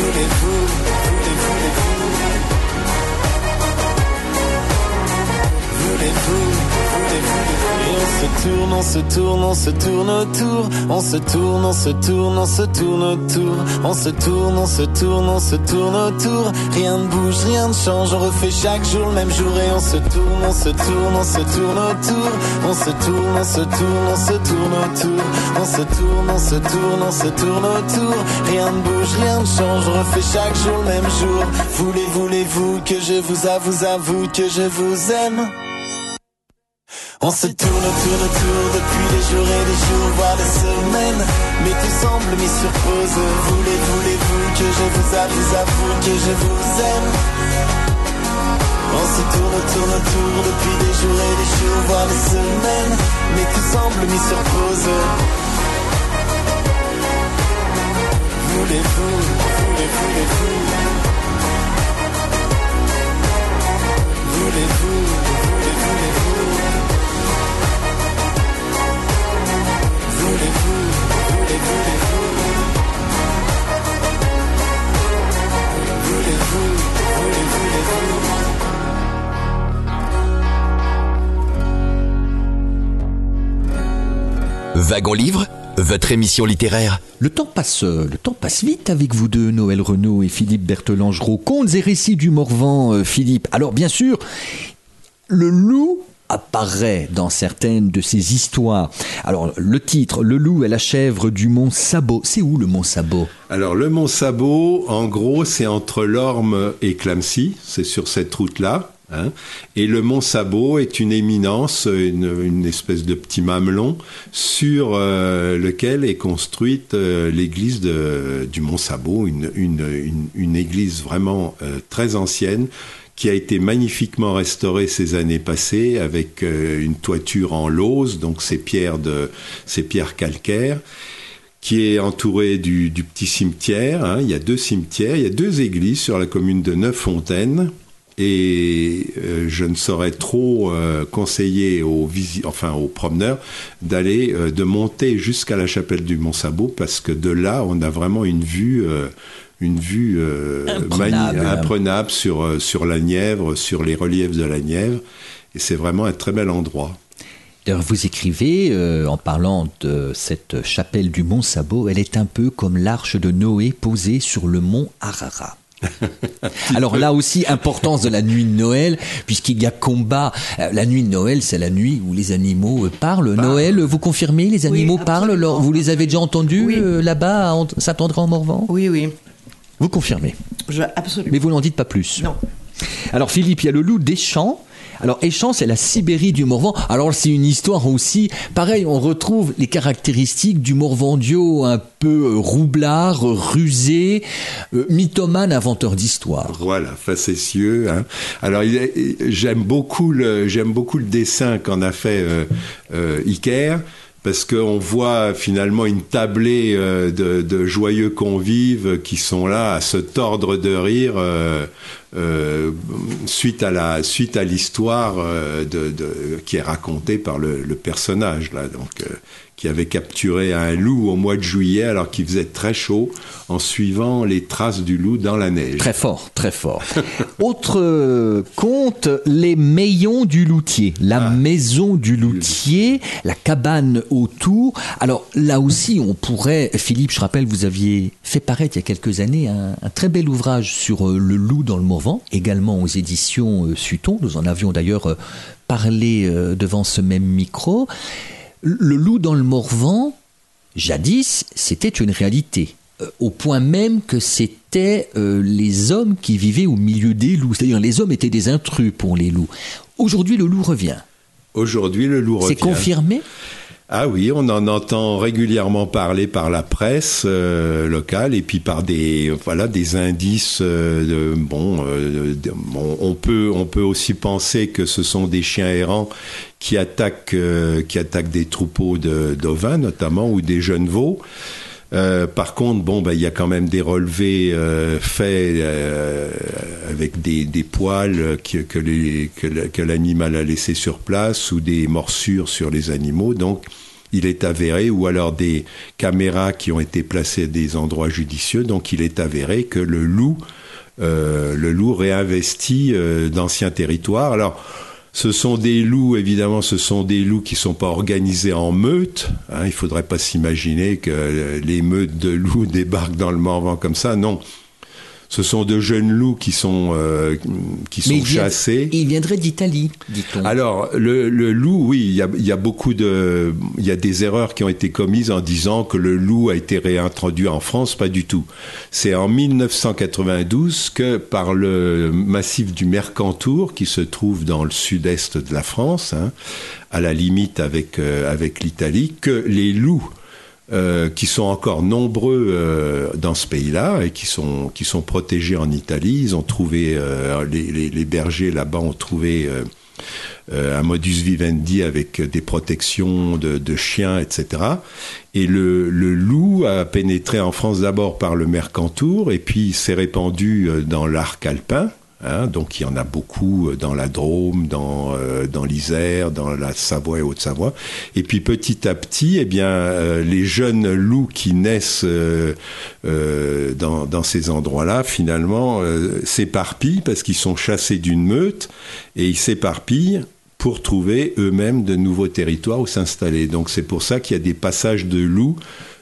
Voulez-vous, voulez, voulez-vous Voulez-vous, se tourne, on se tourne, on se tourne autour On se tourne, on se tourne, on se tourne autour On se tourne, on se tourne, on se tourne autour Rien ne bouge, rien ne change On refait chaque jour le même jour Et on se tourne, on se tourne, on se tourne autour On se tourne, on se tourne, on se tourne autour On se tourne, on se tourne, on se tourne autour Rien ne bouge, rien ne change On refait chaque jour le même jour Voulez, voulez-vous que je vous avoue, avoue que je vous aime on se tourne, tourne, tourne depuis des jours et des jours, voire des semaines. Mais tout semble mis sur pause. Voulez, voulez-vous que je vous avoue, avoue que je vous aime? On se tourne, tourne, tourne depuis des jours et des jours, voire des semaines. Mais tout semble mis sur pause. Voulez-vous, voulez, voulez-vous? Voulez-vous, voulez, voulez-vous? Wagon Livre, votre émission littéraire. Le temps passe, euh, le temps passe vite avec vous deux, Noël Renaud et Philippe Berthelangereau. Contes et récits du Morvan, euh, Philippe. Alors bien sûr, le loup apparaît dans certaines de ces histoires. Alors le titre, Le loup et la chèvre du mont Sabot. C'est où le mont Sabot Alors le Mont Sabot, en gros, c'est entre Lorme et Clamcy, c'est sur cette route-là. hein. Et le Mont Sabot est une éminence, une, une espèce de petit mamelon sur euh, lequel est construite euh, l'église du Mont Sabot, une, une, une- une église vraiment euh, très ancienne qui a été magnifiquement restaurée ces années passées avec euh, une toiture en lauze, donc ces pierres de ces calcaires qui est entouré du, petit cimetière. hein. Il y a deux cimetières, il y a deux églises sur la commune de Neuffontaine. Et euh, je ne saurais trop euh, conseiller aux, enfin, aux promeneurs d'aller, de monter jusqu'à la chapelle du Mont-Sabot parce que de là, on a vraiment une vue, une vue euh, Imprenable. sur, euh, sur la Nièvre, sur les reliefs de la Nièvre. Et c'est vraiment un très bel endroit. D'ailleurs, vous écrivez, euh, en parlant de cette chapelle du mont Sabot, elle est un peu comme l'arche de Noé posée sur le mont Ararat. Alors là aussi, importance de la nuit de Noël, puisqu'il y a combat. La nuit de Noël, c'est la nuit où les animaux parlent. Noël, vous confirmez, les animaux parlent Vous les avez déjà entendus Oui. euh, là-bas, à Saint-André-en-Morvan? Oui, oui. Vous confirmez. Je, absolument. Mais vous n'en dites pas plus. Non. Alors Philippe, il y a le loup d'Échamps. Alors Échamps, c'est la Sibérie du Morvan. Alors c'est une histoire aussi. Pareil, on retrouve les caractéristiques du Morvandio un peu euh, roublard, rusé, euh, mythomane, inventeur d'histoire. Voilà, facétieux. Hein. Alors, j'aime beaucoup le, j'aime beaucoup le dessin qu'en a fait euh, euh, Iker. Parce qu'on voit finalement une tablée euh, de, de joyeux convives qui sont là à se tordre de rire euh, suite à la suite à l'histoire euh, de, de- qui est racontée par le, le personnage là, donc euh, qui avait capturé un loup au mois de juillet alors qu'il faisait très chaud en suivant les traces du loup dans la neige. Très fort, très fort. Autre conte, les Meillons du Loutier, la maison du Loutier, la cabane autour. Alors là aussi, on pourrait, Philippe, je rappelle, vous aviez fait paraître il y a quelques années un, un très bel ouvrage sur le loup dans le Morvan, également aux éditions euh, Sutton. Nous en avions d'ailleurs euh, parlé euh, devant ce même micro. Le loup dans le Morvan, jadis, c'était une réalité. Au point même que c'était euh, les hommes qui vivaient au milieu des loups. C'est-à-dire les hommes étaient des intrus pour les loups. Aujourd'hui, le loup revient. Aujourd'hui, le loup C'est revient. confirmé? Ah oui, on en entend régulièrement parler par la presse euh, locale et puis par des voilà des indices. euh, de, bon, euh, on peut on peut aussi penser que ce sont des chiens errants qui attaquent euh, qui attaquent des troupeaux de d'ovins notamment ou des jeunes veaux. Euh, par contre, bon, ben, il y a quand même des relevés euh, faits euh, avec des, des poils que, que, que que l'animal a laissé sur place ou des morsures sur les animaux. Donc, il est avéré, ou alors des caméras qui ont été placées à des endroits judicieux. Donc, il est avéré que le loup, euh, le loup réinvestit euh, d'anciens territoires. Alors, ce sont des loups, évidemment, ce sont des loups qui sont pas organisés en meute. Hein, il faudrait pas s'imaginer que euh, les meutes de loups débarquent dans le Morvan comme ça. Non. Ce sont de jeunes loups qui sont, euh, qui sont Mais chassés. Il viendrait d'Italie, dit-on. Alors, le, le loup, oui, il y a, y a beaucoup de. Il y a des erreurs qui ont été commises en disant que le loup a été réintroduit en France. Pas du tout. C'est en 1992 que, par le massif du Mercantour, qui se trouve dans le sud-est de la France, hein, à la limite avec, euh, avec l'Italie, que les loups. Euh, qui sont encore nombreux euh, dans ce pays-là et qui sont, qui sont protégés en Italie. Ils ont trouvé, euh, les, les, les bergers là-bas ont trouvé euh, euh, un modus vivendi avec des protections de, de chiens, etc. Et le, le loup a pénétré en France d'abord par le Mercantour et puis s'est répandu dans l'arc alpin. Hein. donc il y en a beaucoup euh, dans la Drôme, dans, euh, dans l'Isère, dans la Savoie et Haute-Savoie. Et puis petit à petit, eh bien, euh, les jeunes loups qui naissent dans, ces endroits-là, finalement, s'éparpillent parce qu'ils sont chassés d'une meute et ils s'éparpillent pour trouver eux-mêmes de nouveaux territoires où s'installer. Donc c'est pour ça qu'il y a des passages de loups,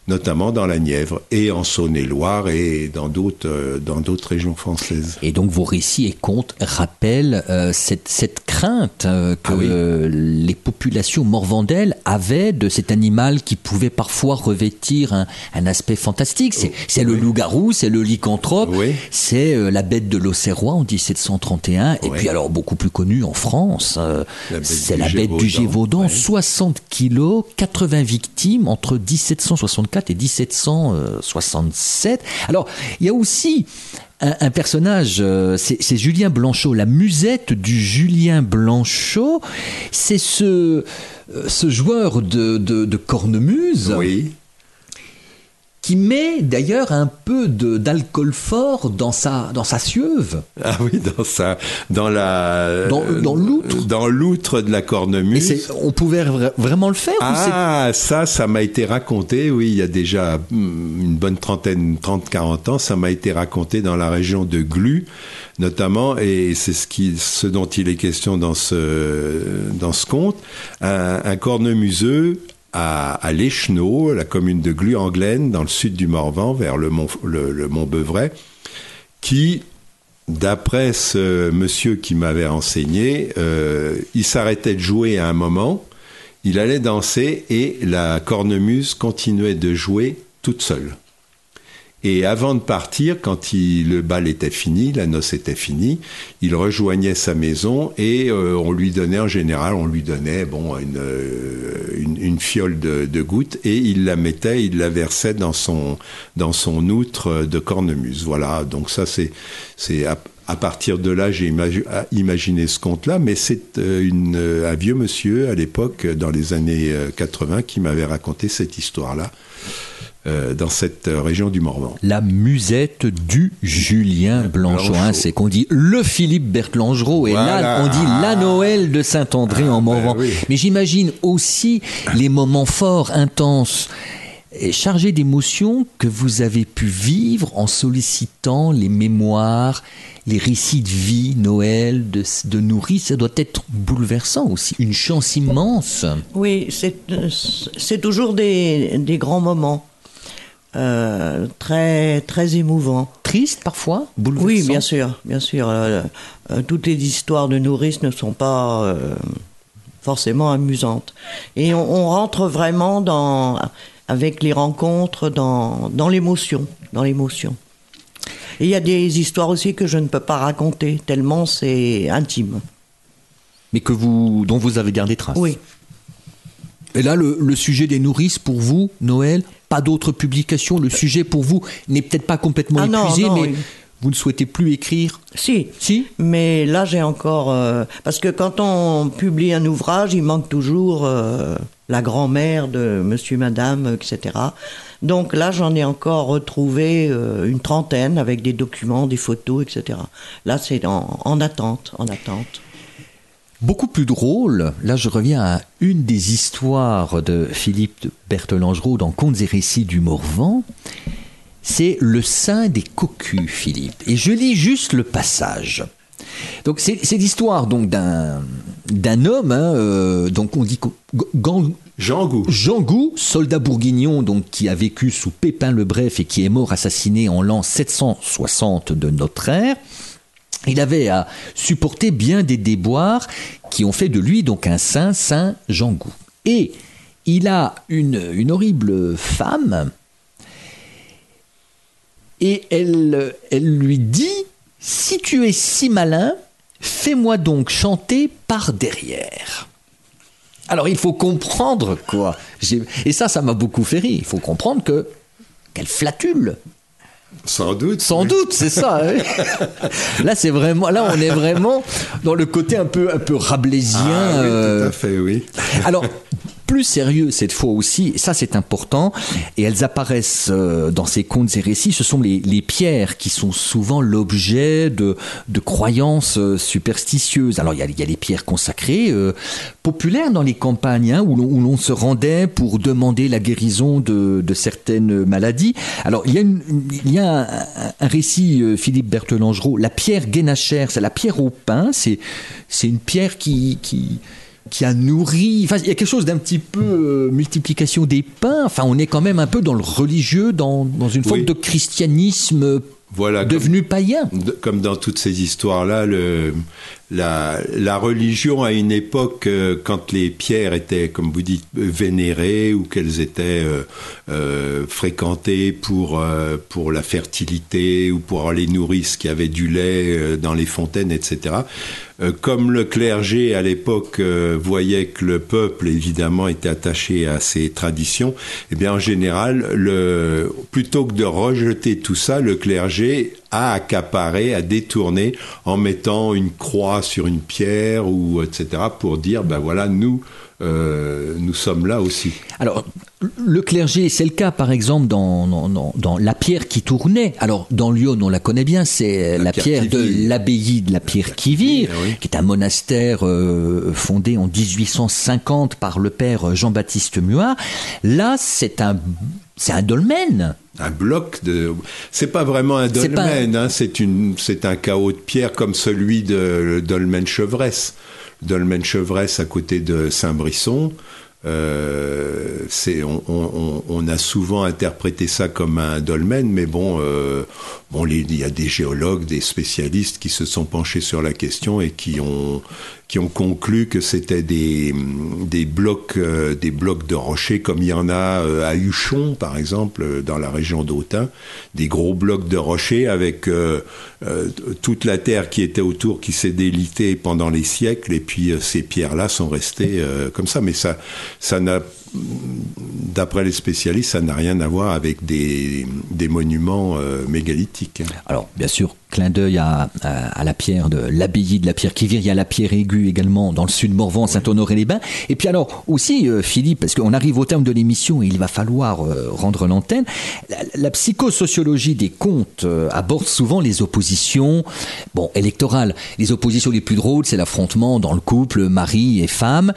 notamment dans la Nièvre et en Saône-et-Loire et dans d'autres euh, dans d'autres régions françaises. Et donc vos récits et contes rappellent euh, cette, cette crainte euh, que Ah oui. euh, les populations morvandelles avaient de cet animal qui pouvait parfois revêtir un, un aspect fantastique. C'est c'est le loup-garou, c'est le lycanthrope, Oui. c'est la bête de l'Auxerrois en 1731, et puis alors beaucoup plus connue en France, La c'est la bête du Gévaudan, Gévaudan, ouais. 60 kilos, 80 victimes entre 1764 et 1767. Alors, il y a aussi un, personnage, euh, c'est Julien Blanchot, la musette du Julien Blanchot, c'est ce, euh, joueur de, de, de cornemuse Oui. Qui met d'ailleurs un peu d'alcool fort dans sa, dans sa sieuve. Ah oui, dans ça, dans la, Dans- dans l'outre. dans l'outre de la cornemuse. on pouvait vra- vraiment le faire Ah, ça, ça m'a été raconté, oui, il y a déjà hum, une bonne trentaine, 30-40 ans, ça m'a été raconté dans la région de Glu, notamment, et c'est ce, qui, ce dont il est question dans ce, dans ce conte, un, un cornemuseux à, à la commune de Glu-en-Glen, dans le sud du Morvan, vers le mont, le, le mont Beuvray, qui, d'après ce monsieur qui m'avait enseigné, euh, il s'arrêtait de jouer à un moment, il allait danser et la cornemuse continuait de jouer toute seule. Et avant de partir, quand il- le bal était fini, la noce était finie, il rejoignait sa maison et euh, on lui donnait, en général, on lui donnait bon une, euh, une, une fiole de, de gouttes et il la mettait, il la versait dans son dans son outre de cornemuse. Voilà, donc ça c'est c'est à, partir de là j'ai imaginé ce conte-là, mais c'est euh, une euh, un vieux monsieur à l'époque, dans les années euh, 80, qui m'avait raconté cette histoire-là euh, dans cette euh, région du Morvan. La musette du Julien Blanchot. hein, c'est qu'on dit le Philippe Berthelangero et là on dit la Noël de Saint-André en Morvan. ben oui. Mais j'imagine aussi les moments forts, intenses et chargés d'émotions que vous avez pu vivre en sollicitant les mémoires, les récits de vie, Noël, de, de nourrice. Ça doit être bouleversant aussi. Une chance immense. Oui, c'est euh, c'est toujours des, des grands moments. Euh, très, très émouvants. Triste parfois. Oui, bien sûr, bien sûr. Euh, euh, toutes les histoires de nourrices ne sont pas euh, forcément amusantes. Et on, on rentre vraiment dans, avec les rencontres dans, dans l'émotion, dans l'émotion. Et il y a des histoires aussi que je ne peux pas raconter tellement c'est intime. Mais que vous, dont vous avez gardé trace. Oui. Et là, le, le sujet des nourrices, pour vous, Noël, pas d'autres publications. Le sujet, pour vous, n'est peut-être pas complètement Ah non, épuisé, non, mais oui. vous ne souhaitez plus écrire. Si. Si Mais là, j'ai encore. euh, parce que quand on publie un ouvrage, il manque toujours euh, la grand-mère de monsieur, madame, etc. Donc là, j'en ai encore retrouvé euh, une trentaine avec des documents, des photos, etc. Là, c'est en, en attente, en attente. Beaucoup plus drôle, là je reviens à une des histoires de Philippe de Berthelangero dans Contes et récits du Morvan, c'est le sein des cocus, Philippe. Et je lis juste le passage. Donc c'est l'histoire donc d'un d'un homme, hein, euh, donc on dit qu'au- Gan- Jean Gou. Jean Gou, soldat bourguignon donc qui a vécu sous Pépin le Bref et qui est mort assassiné en l'an 760 de notre ère. Il avait à supporter bien des déboires qui ont fait de lui donc un saint, saint Jean Gou. Et il a une, horrible femme et elle, elle lui dit Si tu es si malin, fais-moi donc chanter par derrière. Alors il faut comprendre quoi. Et ça, ça m'a beaucoup fait rire. Il faut comprendre que qu'elle flatule. Sans doute. Sans doute, c'est ça. hein. là, c'est vraiment, là, on est vraiment dans le côté un peu, un peu rabelaisien. Ah, oui, euh, tout à fait, oui. alors, plus sérieux cette fois aussi, et ça c'est important, et elles apparaissent euh, dans ces contes et récits, ce sont les, pierres qui sont souvent l'objet de, de croyances euh, superstitieuses. Alors il y a, les pierres consacrées, euh, populaires dans les campagnes, hein, où l'on se rendait pour demander la guérison de, de certaines maladies. Alors il y a, y a un, récit, Philippe Berthelangero, la pierre guénachère, c'est la pierre au pain, c'est c'est une pierre qui... qui qui a nourri. Enfin, il y a quelque chose d'un petit peu euh, multiplication des pains. Enfin, on est quand même un peu dans le religieux, dans, dans une forme Oui. de christianisme Voilà, comme- devenu païen. De- comme dans toutes ces histoires-là, le, la, la religion à une époque, euh, quand les pierres étaient, comme vous dites, vénérées ou qu'elles étaient euh, euh, fréquentées pour euh, pour la fertilité ou pour les nourrices qui avaient du lait dans les fontaines, etc. Comme le clergé à l'époque voyait que le peuple évidemment était attaché à ces traditions, eh bien en général, le, plutôt que de rejeter tout ça, le clergé a accaparé, a détourné en mettant une croix sur une pierre ou etc. pour dire ben voilà nous euh, nous sommes là aussi. Alors, le clergé, c'est le cas par exemple dans, dans, la pierre qui tournait. Alors, dans Lyon, on la connaît bien, c'est la, La pierre, pierre de l'abbaye de la pierre qui vire, Oui. qui est un monastère euh, fondé en 1850 par le père Jean-Baptiste Muard. Là, c'est un, c'est un dolmen. Un bloc de. C'est pas vraiment un pas- dolmen, hein, c'est une, c'est un chaos de pierre comme celui de le dolmen Chevresse. Le dolmen Chevresse à côté de Saint-Brisson. Euh, c'est, on, on- on- on a souvent interprété ça comme un dolmen, mais bon, euh, il y a des géologues, des spécialistes qui se sont penchés sur la question et qui ont qui ont conclu que c'était des des blocs euh, des blocs de rochers comme il y en a euh, à Huchon par exemple euh, dans la région d'Autun des gros blocs de rochers avec toute la terre qui était autour qui s'est délitée pendant les siècles et puis ces pierres là sont restées comme ça. Mais ça ça n'a d'après les spécialistes ça n'a rien à voir avec des des monuments mégalithiques Alors, bien sûr, clin d'œil à, à- à la pierre de l'abbaye de la pierre qui vire. Il y a la pierre aiguë également dans le sud Morvan, Saint-Honoré-les-Bains. Et puis alors, aussi, euh, Philippe, parce qu'on arrive au terme de l'émission et il va falloir euh, rendre l'antenne, la, la psychosociologie des contes euh, aborde souvent les oppositions, bon, électorales. Les oppositions les plus drôles, c'est l'affrontement dans le couple mari et femme.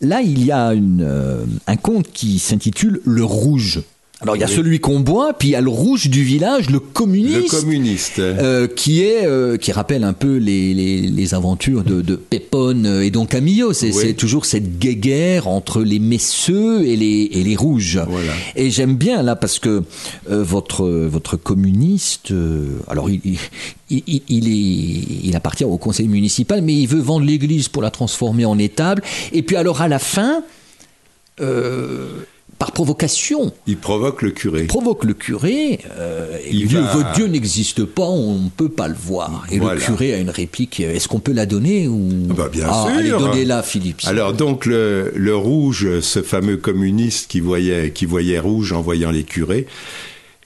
Là, il y a une, un conte qui s'intitule Le Rouge. Alors, il y a Oui. celui qu'on boit, puis il y a le rouge du village, le communiste. le communiste Euh, qui est euh, qui rappelle un peu les, les, les aventures de, de Pépone et donc Camillo. C'est Oui. toujours cette guéguerre entre les messeux et les, et les rouges. Voilà. Et j'aime bien là parce que euh, votre votre communiste, euh, alors il, il, il, il est, il appartient au conseil municipal, mais il veut vendre l'église pour la transformer en étable. Et puis alors à la fin. euh, par provocation, il provoque le curé provoque le curé euh, et Il va- votre Dieu n'existe pas, on ne peut pas le voir. Et Voilà. le curé a une réplique. Est-ce qu'on peut la donner ou Bah, bien Ah, sûr. Allez, donnez-la, Philippe. Alors donc le, le rouge, ce fameux communiste qui voyait, qui voyait rouge en voyant les curés,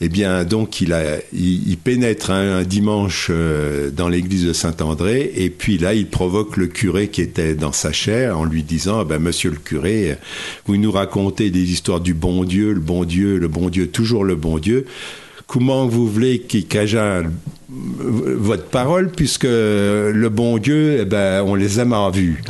eh bien donc il, a, pénètre un, un dimanche euh, dans l'église de Saint-André et puis là il provoque le curé qui était dans sa chair en lui disant ah ben monsieur le curé, vous nous racontez des histoires du bon Dieu, le bon Dieu, le bon Dieu, toujours le bon Dieu. Comment vous voulez qu'il caja votre parole puisque le bon Dieu, eh ben, on les aime en vue.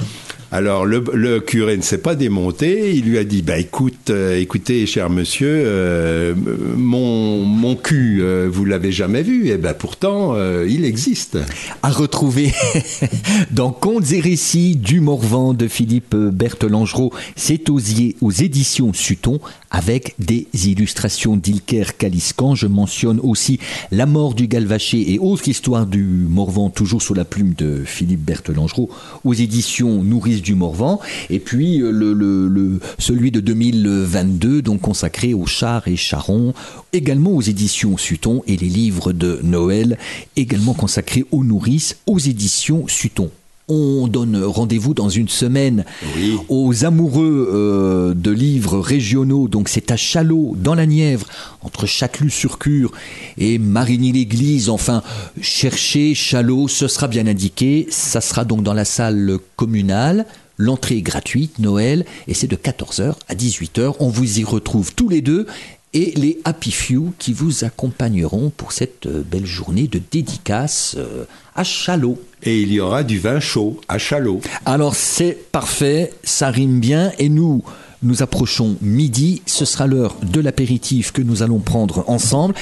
Alors le, le curé ne s'est pas démonté, il lui a dit bah écoute, euh, écoutez cher monsieur, euh, mon mon cul, euh, vous l'avez jamais vu, et ben pourtant euh, il existe. À retrouver dans Contes et récits du Morvan de Philippe Berthelangereau. C'est aux, aux éditions Sutton avec des illustrations d'Ilker Caliscan. Je mentionne aussi La mort du Galvaché et autre histoire du Morvan, toujours sous la plume de Philippe Berthelangereau, aux éditions Nourrice du Morvan. Et puis euh, le, le- le- celui de 2022, donc consacré aux chars et charrons, également aux éditions Sutton, et les livres de Noël, également consacrés aux nourrices, aux éditions Sutton. On donne rendez-vous dans une semaine Oui. aux amoureux euh, de livres régionaux. Donc c'est à Chalot, dans la Nièvre, entre Châtelus-sur-Cure et Marigny-l'Église. Enfin, cherchez Chalot, ce sera bien indiqué. Ça sera donc dans la salle communale. L'entrée est gratuite, Noël, et c'est de 14h à 18h. On vous y retrouve tous les deux et les Happy Few qui vous accompagneront pour cette euh, belle journée de dédicace euh, à Chalot. Et il y aura du vin chaud à Chalot. Alors c'est parfait, ça rime bien et nous nous approchons midi, ce sera l'heure de l'apéritif que nous allons prendre ensemble.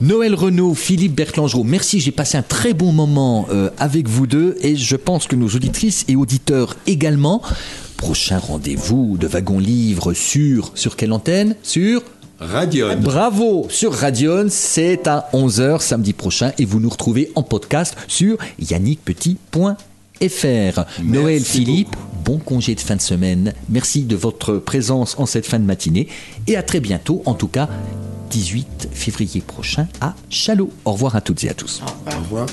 Noël Renaud, Philippe Bertlangeau, merci, j'ai passé un très bon moment euh, avec vous deux et je pense que nos auditrices et auditeurs également. Prochain rendez-vous de Wagon Livre sur sur quelle antenne? Sur Radion. Bravo sur Radion, c'est à 11h samedi prochain et vous nous retrouvez en podcast sur yannickpetit.fr. Noël Philippe, bon congé de fin de semaine. Merci de votre présence en cette fin de matinée et à très bientôt, en tout cas 18 février prochain à Chalot. Au revoir à toutes et à tous. Au revoir.